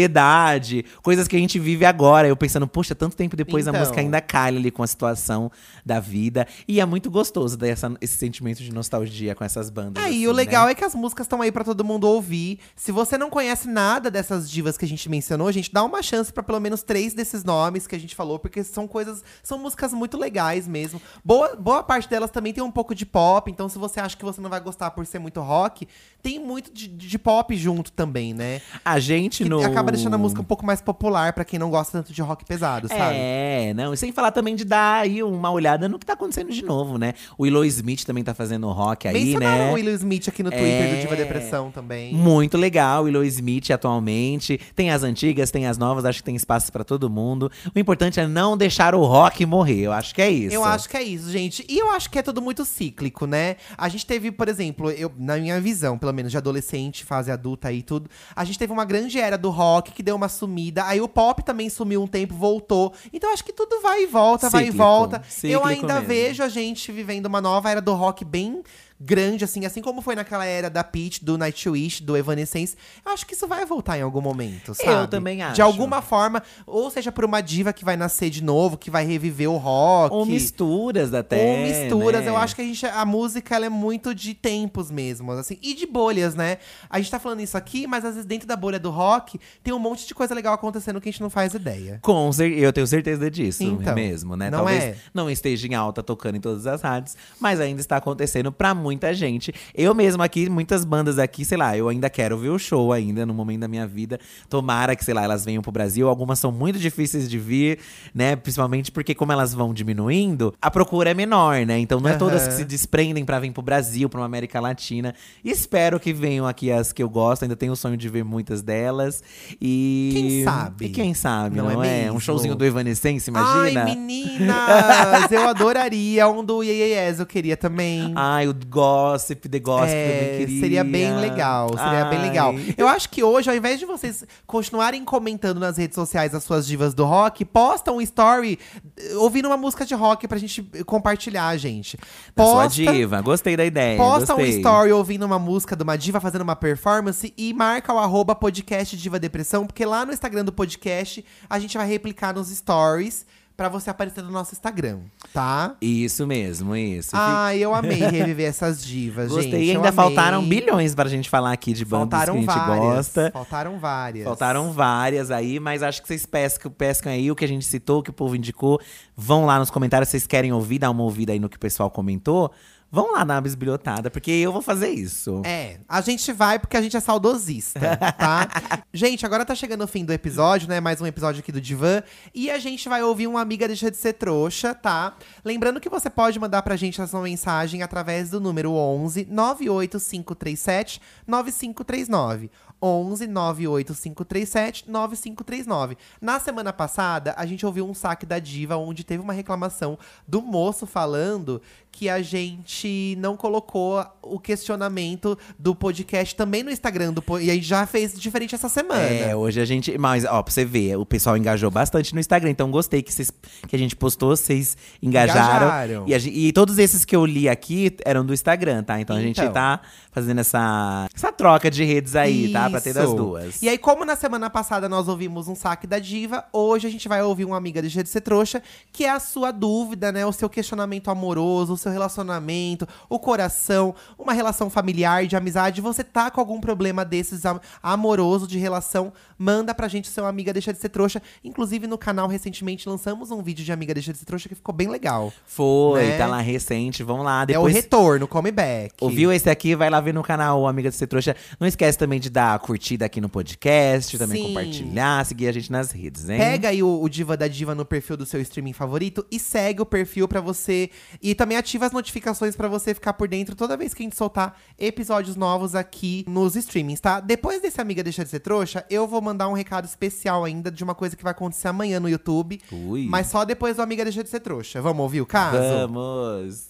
ansiedade, coisas que a gente vive agora. Eu pensando, poxa, tanto tempo depois a Então. música ainda calha ali com a situação da vida. E é muito gostoso dar essa- esse sentimento de nostalgia com essas bandas. É, assim, e o legal né? é que as músicas estão aí pra todo mundo ouvir. Se você não conhece nada dessas divas que a gente mencionou, gente, dá uma chance pra pelo menos três desses nomes que a gente falou, porque são coisas, são músicas muito legais mesmo. Boa, boa parte delas também tem um pouco de pop, então se você acha que você não vai gostar por ser muito rock, tem muito de, de pop junto também, né? A gente Que no. acaba deixando a música um pouco mais popular pra quem não gosta tanto de rock pesado, sabe? É, não. E sem falar também de dar aí uma olhada no que tá acontecendo de novo, né? O Willow Smith também tá fazendo rock aí, Mencionaram né? o Willow Smith aqui no Twitter É. do Diva Depressão também. Muito legal, Willow Smith atualmente. Tem as antigas, tem as novas, acho que tem espaço pra todo mundo. O importante é não deixar o rock morrer. Eu acho que é isso. Eu acho que é isso, gente. E eu acho que é tudo muito cíclico, né? A gente teve, por exemplo, eu, na minha visão, pelo menos de adolescente, fase adulta e tudo, a gente teve uma grande era do rock que deu uma sumida. Aí o pop também sumiu um tempo, voltou. Então acho que tudo vai e volta, vai e Cíclico, volta. eu cíclico ainda mesmo. vejo a gente vivendo uma nova era do rock bem grande, assim, assim como foi naquela era da Peach, do Nightwish, do Evanescence. Eu acho que isso vai voltar em algum momento, sabe? também De acho. alguma forma, ou seja, por uma diva que vai nascer de novo, que vai reviver o rock. Ou misturas até. Ou misturas. né? Eu acho que a gente. A música ela é muito de tempos mesmo, assim. E de bolhas, né? A gente tá falando isso aqui, mas às vezes dentro da bolha do rock tem um monte de coisa legal acontecendo que a gente não faz ideia. Com cer- eu tenho certeza disso Então, mesmo, né? não Talvez é? não esteja em alta tocando em todas as rádios, mas ainda está acontecendo pra muita gente. Eu mesmo aqui, muitas bandas aqui, sei lá, eu ainda quero ver o show ainda no momento da minha vida. Tomara que, sei lá, elas venham pro Brasil. Algumas são muito difíceis de vir, né? Principalmente porque como elas vão diminuindo, a procura é menor, né? Então não é todas Aham. que se desprendem pra vir pro Brasil, pra uma América Latina. Espero que venham aqui as que eu gosto, ainda tenho o sonho de ver muitas delas. E Quem sabe? E quem sabe, Não não, é é? Um showzinho do Evanescence, imagina? Ai, meninas! eu adoraria. Um do Ye Ye Yes, eu queria também. Ai, o Gossip, The Gossip É, seria bem legal, seria bem legal. Ai. Eu acho que hoje, ao invés de vocês continuarem comentando nas redes sociais as suas divas do rock, posta um story eh, ouvindo uma música de rock pra gente compartilhar, gente. Da sua Posta, diva, gostei da ideia. posta um gostei. story ouvindo uma música de uma diva fazendo uma performance e marca o arroba podcast Diva Depressão, porque lá no Instagram do podcast a gente vai replicar nos stories pra você aparecer no nosso Instagram, tá? Isso mesmo, isso. Ai, eu amei reviver essas divas, Gostei. gente. E eu ainda faltaram bilhões pra gente falar aqui de bandas Faltaram que a gente várias. gosta. Faltaram várias. Faltaram várias aí, mas acho que vocês pescam, pescam aí o que a gente citou, o que o povo indicou. Vão lá nos comentários, se vocês querem ouvir, dar uma ouvida aí no que o pessoal comentou. Vão lá na bisbilhotada, porque eu vou fazer isso. É, a gente vai porque a gente é saudosista, tá? (laughs) gente, agora tá chegando o fim do episódio, né? Mais um episódio aqui do Divan. E a gente vai ouvir uma amiga deixa de ser trouxa, tá? Lembrando que você pode mandar pra gente a sua mensagem através do número 11 98537 9539. 11 98537 9539. Na semana passada, a gente ouviu um saque da Diva onde teve uma reclamação do moço falando que a gente não colocou o questionamento do podcast também no Instagram do po- e a gente já fez diferente essa semana. É, hoje a gente. Mas, ó, pra você ver, o pessoal engajou bastante no Instagram. Então gostei que, vocês, que a gente postou, vocês engajaram. Engajaram. E, a e todos esses que eu li aqui eram do Instagram, tá? Então, a gente Então. tá fazendo essa, essa troca de redes aí, tá? Pra ter das Isso. duas. E aí, como na semana passada nós ouvimos um saque da diva, hoje a gente vai ouvir uma amiga de de ser trouxa, que é a sua dúvida, né? O seu questionamento amoroso, o seu relacionamento, o coração, uma relação familiar, de amizade. Você tá com algum problema desses am- amoroso, de relação, manda pra gente o seu amiga deixa de ser trouxa. Inclusive, no canal, recentemente, lançamos um vídeo de amiga deixa de ser trouxa que ficou bem legal. Foi, né? tá lá recente. Vamos lá. é o Depois, retorno, comeback. Ouviu esse aqui? Vai lá ver no canal Amiga de Ser Trouxa. Não esquece também de dar a curtida aqui no podcast, também Sim. compartilhar, seguir a gente nas redes, hein? Pega aí o, o Diva da Diva no perfil do seu streaming favorito e segue o perfil pra você. E também ativa as notificações pra você ficar por dentro toda vez que a gente soltar episódios novos aqui nos streamings, tá? Depois desse Amiga Deixa de Ser Trouxa, eu vou mandar um recado especial ainda de uma coisa que vai acontecer amanhã no YouTube. Ui. Mas só depois do Amiga Deixa de Ser Trouxa. Vamos ouvir o caso? Vamos!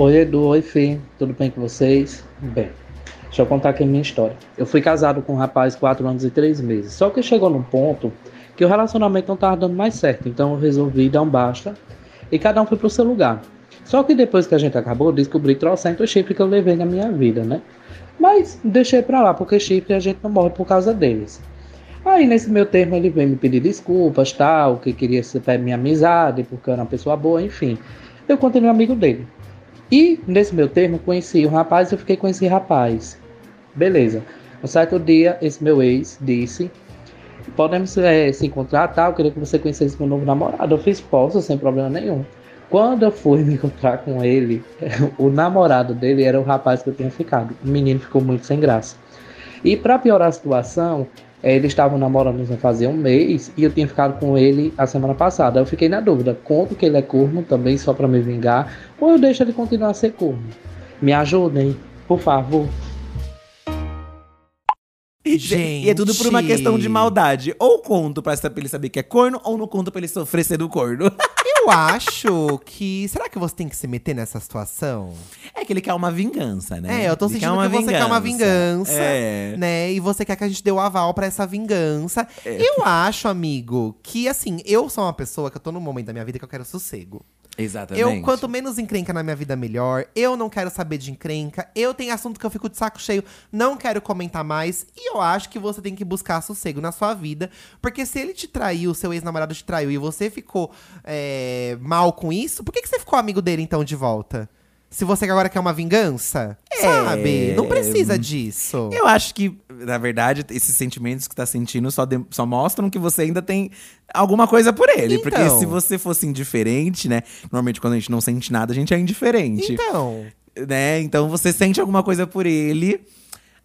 Oi Edu, oi Fê, tudo bem com vocês? Bem, deixa eu contar aqui a minha história. Eu fui casado com um rapaz 4 anos e 3 meses, só que chegou num ponto que o relacionamento não estava dando mais certo, então eu resolvi dar um basta e cada um foi pro seu lugar. Só que depois que a gente acabou, descobri trocentos chifres que eu levei na minha vida, né? Mas deixei pra lá, porque chifre a gente não morre por causa deles. Aí nesse meu termo ele veio me pedir desculpas, tal, que queria ser minha amizade, porque eu era uma pessoa boa, enfim. Eu continuei amigo dele. E nesse meu termo conheci um rapaz e eu fiquei com esse rapaz. Beleza. Um certo dia, esse meu ex disse: Podemos eh, se encontrar, tal. Eu queria que você conhecesse meu novo namorado. Eu fiz posso, sem problema nenhum. Quando eu fui (laughs) me encontrar com ele, (laughs) o namorado dele era o rapaz que eu tinha ficado. O menino ficou muito sem graça. E para piorar a situação, eles estavam namorando já fazia um mês e eu tinha ficado com ele a semana passada. Eu fiquei na dúvida: conto que ele é corno também só para me vingar ou eu deixo ele continuar a ser corno? Me ajudem, por favor. Gente. E é tudo por uma questão de maldade. Ou conto pra ele saber que é corno, ou não conto pra ele sofrer sendo corno. (laughs) Eu acho que. Será que você tem que se meter nessa situação? É que ele quer uma vingança, né? É, eu tô Ele sentindo que você quer uma vingança. É. né? E você quer que a gente dê o aval pra essa vingança. É. Eu acho, amigo, que assim, eu sou uma pessoa que eu tô num momento da minha vida que eu quero sossego. Exatamente. Eu, quanto menos encrenca na minha vida, melhor. Eu não quero saber de encrenca. Eu tenho assunto que eu fico de saco cheio, não quero comentar mais. E eu acho que você tem que buscar sossego na sua vida. Porque se ele te traiu, seu ex-namorado te traiu e você ficou é, mal com isso, por que, que você ficou amigo dele então de volta? Se você agora quer uma vingança? Sabe? Não precisa disso. Eu acho que, na verdade, esses sentimentos que tá sentindo só, de- só mostram que você ainda tem alguma coisa por ele. Porque Então. se você fosse indiferente, né? Normalmente, quando a gente não sente nada, a gente é indiferente. Então. né? Então você sente alguma coisa por ele.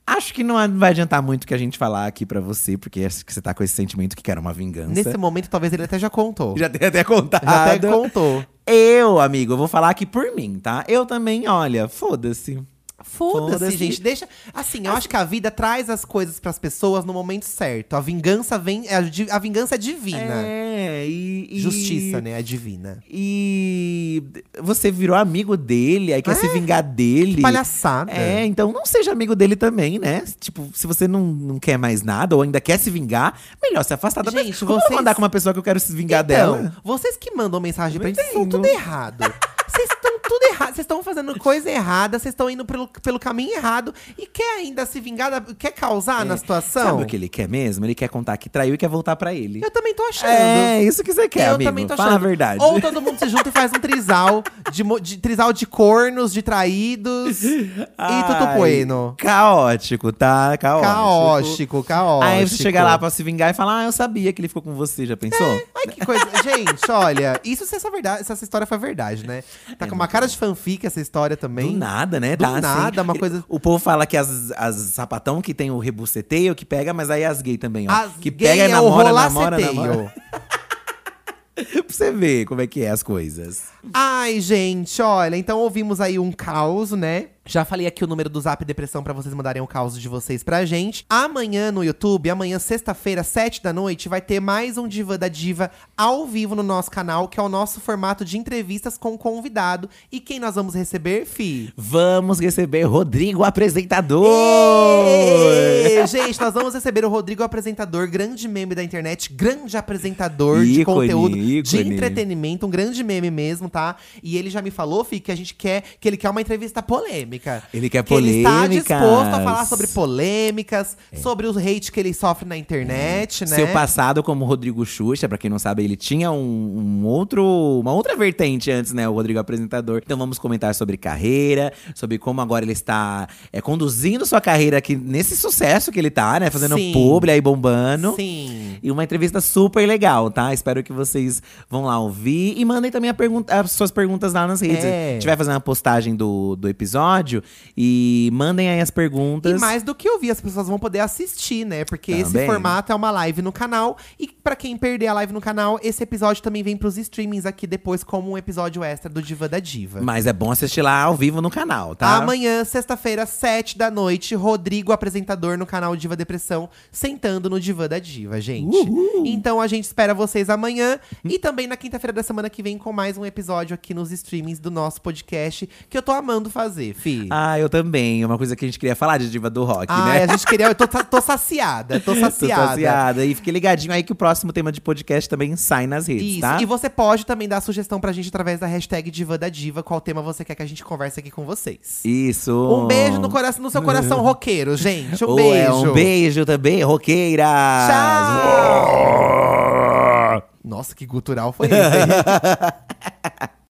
Acho que não vai adiantar muito que a gente falar aqui pra você, porque acho que você tá com esse sentimento que quer uma vingança. Nesse momento, talvez ele até já contou. Já tem até contado. Já até contou. Eu, amigo, eu vou falar aqui por mim, tá? Eu também, olha, foda-se. Foda-se, Foda-se. gente. Deixa. Assim, eu acho que a vida traz as coisas pras pessoas no momento certo. A vingança vem. A, di- a vingança é divina. É, e, e- Justiça, né? É divina. E você virou amigo dele, aí quer É? se vingar dele. Que palhaçada. É, então não seja amigo dele também, né? Tipo, se você não, não quer mais nada ou ainda quer se vingar, melhor se afastar da Gente, pessoa. Como eu vocês- vou andar com uma pessoa que eu quero se vingar Então, dela? vocês que mandam mensagem pra gente, entendo. tudo errado. (laughs) Vocês tudo errado. Vocês estão fazendo coisa errada, vocês estão indo pelo, pelo caminho errado e quer ainda se vingar, da- quer causar na situação. Sabe o que ele quer mesmo? Ele quer contar que traiu e quer voltar pra ele. Eu também tô achando. É, isso que você quer, eu amigo. também tô Fala achando. a verdade. Ou todo mundo se junta e faz um trisal de, mo- de trisal de cornos, de traídos e tudo Ai, bueno. Caótico, tá? Caótico. Caótico, caótico. Aí você chega lá pra se vingar e fala: Ah, eu sabia que ele ficou com você, já pensou? Ai, que coisa. Gente, olha, isso se essa, verdade, se essa história foi verdade, né? Tá com uma cara de fanfic essa história também. Do nada, né? Do tá assim. nada, uma coisa- O povo fala que as, as sapatão que tem o rebuceteio que pega, mas aí as gay também, ó. As que pega, é o namora, namora, rolaceteio. namora. (laughs) pra você ver como é que é as coisas. Ai, gente, olha, então ouvimos aí um caos, né? Já falei aqui o número do Zap Depressão pra vocês mandarem o caos de vocês pra gente. Amanhã no YouTube, amanhã sexta-feira, sete da noite, vai ter mais um Diva da Diva ao vivo no nosso canal, que é o nosso formato de entrevistas com convidado. E quem nós vamos receber, Fi? Vamos receber Rodrigo Apresentador! Ê, Gente, nós vamos receber o Rodrigo Apresentador, grande meme da internet, grande apresentador de Ícone, conteúdo, de ícone. entretenimento, um grande meme mesmo, tá? E ele já me falou, Fih, que a gente quer, que ele quer uma entrevista polêmica. Ele quer que Ele está disposto a falar sobre polêmicas, sobre o hate que ele sofre na internet, né? Seu passado como Rodrigo Xuxa, pra quem não sabe, ele tinha um, um outro, uma outra vertente antes, né? O Rodrigo apresentador. Então vamos comentar sobre carreira, sobre como agora ele está é, conduzindo sua carreira aqui nesse sucesso que ele tá, né? Fazendo Sim. publi aí bombando. Sim. E uma entrevista super legal, tá? Espero que vocês vão lá ouvir. E mandem também a pergunta, as suas perguntas lá nas redes. É. A gente vai fazer uma postagem do, do episódio. E mandem aí as perguntas. E mais do que ouvir, as pessoas vão poder assistir, né? Porque esse Também. formato é uma live no canal. E pra quem perder a live no canal, esse episódio também vem pros streamings aqui depois, como um episódio extra do Diva da Diva. Mas é bom assistir lá ao vivo no canal, tá? Amanhã, sexta-feira, sete da noite, Rodrigo, apresentador no canal Diva Depressão, sentando no Divã da Diva, gente. Então a gente espera vocês amanhã e também na quinta-feira da semana que vem com mais um episódio aqui nos streamings do nosso podcast, que eu tô amando fazer, Ah, eu também. É uma coisa que a gente queria falar de Diva do Rock, Ai, né? a gente queria. Eu tô, tô saciada, tô (laughs) Tô saciada. saciada. E fique ligadinho aí que o próximo tema de podcast também sai nas redes, Isso. tá? E você pode também dar sugestão pra gente através da hashtag Diva da Diva, qual tema você quer que a gente converse aqui com vocês. Isso. Um beijo no, coração, no seu coração (laughs) roqueiro, gente. Um beijo. é, um beijo também, roqueiras! Tchau! Nossa, que gutural foi esse? (laughs)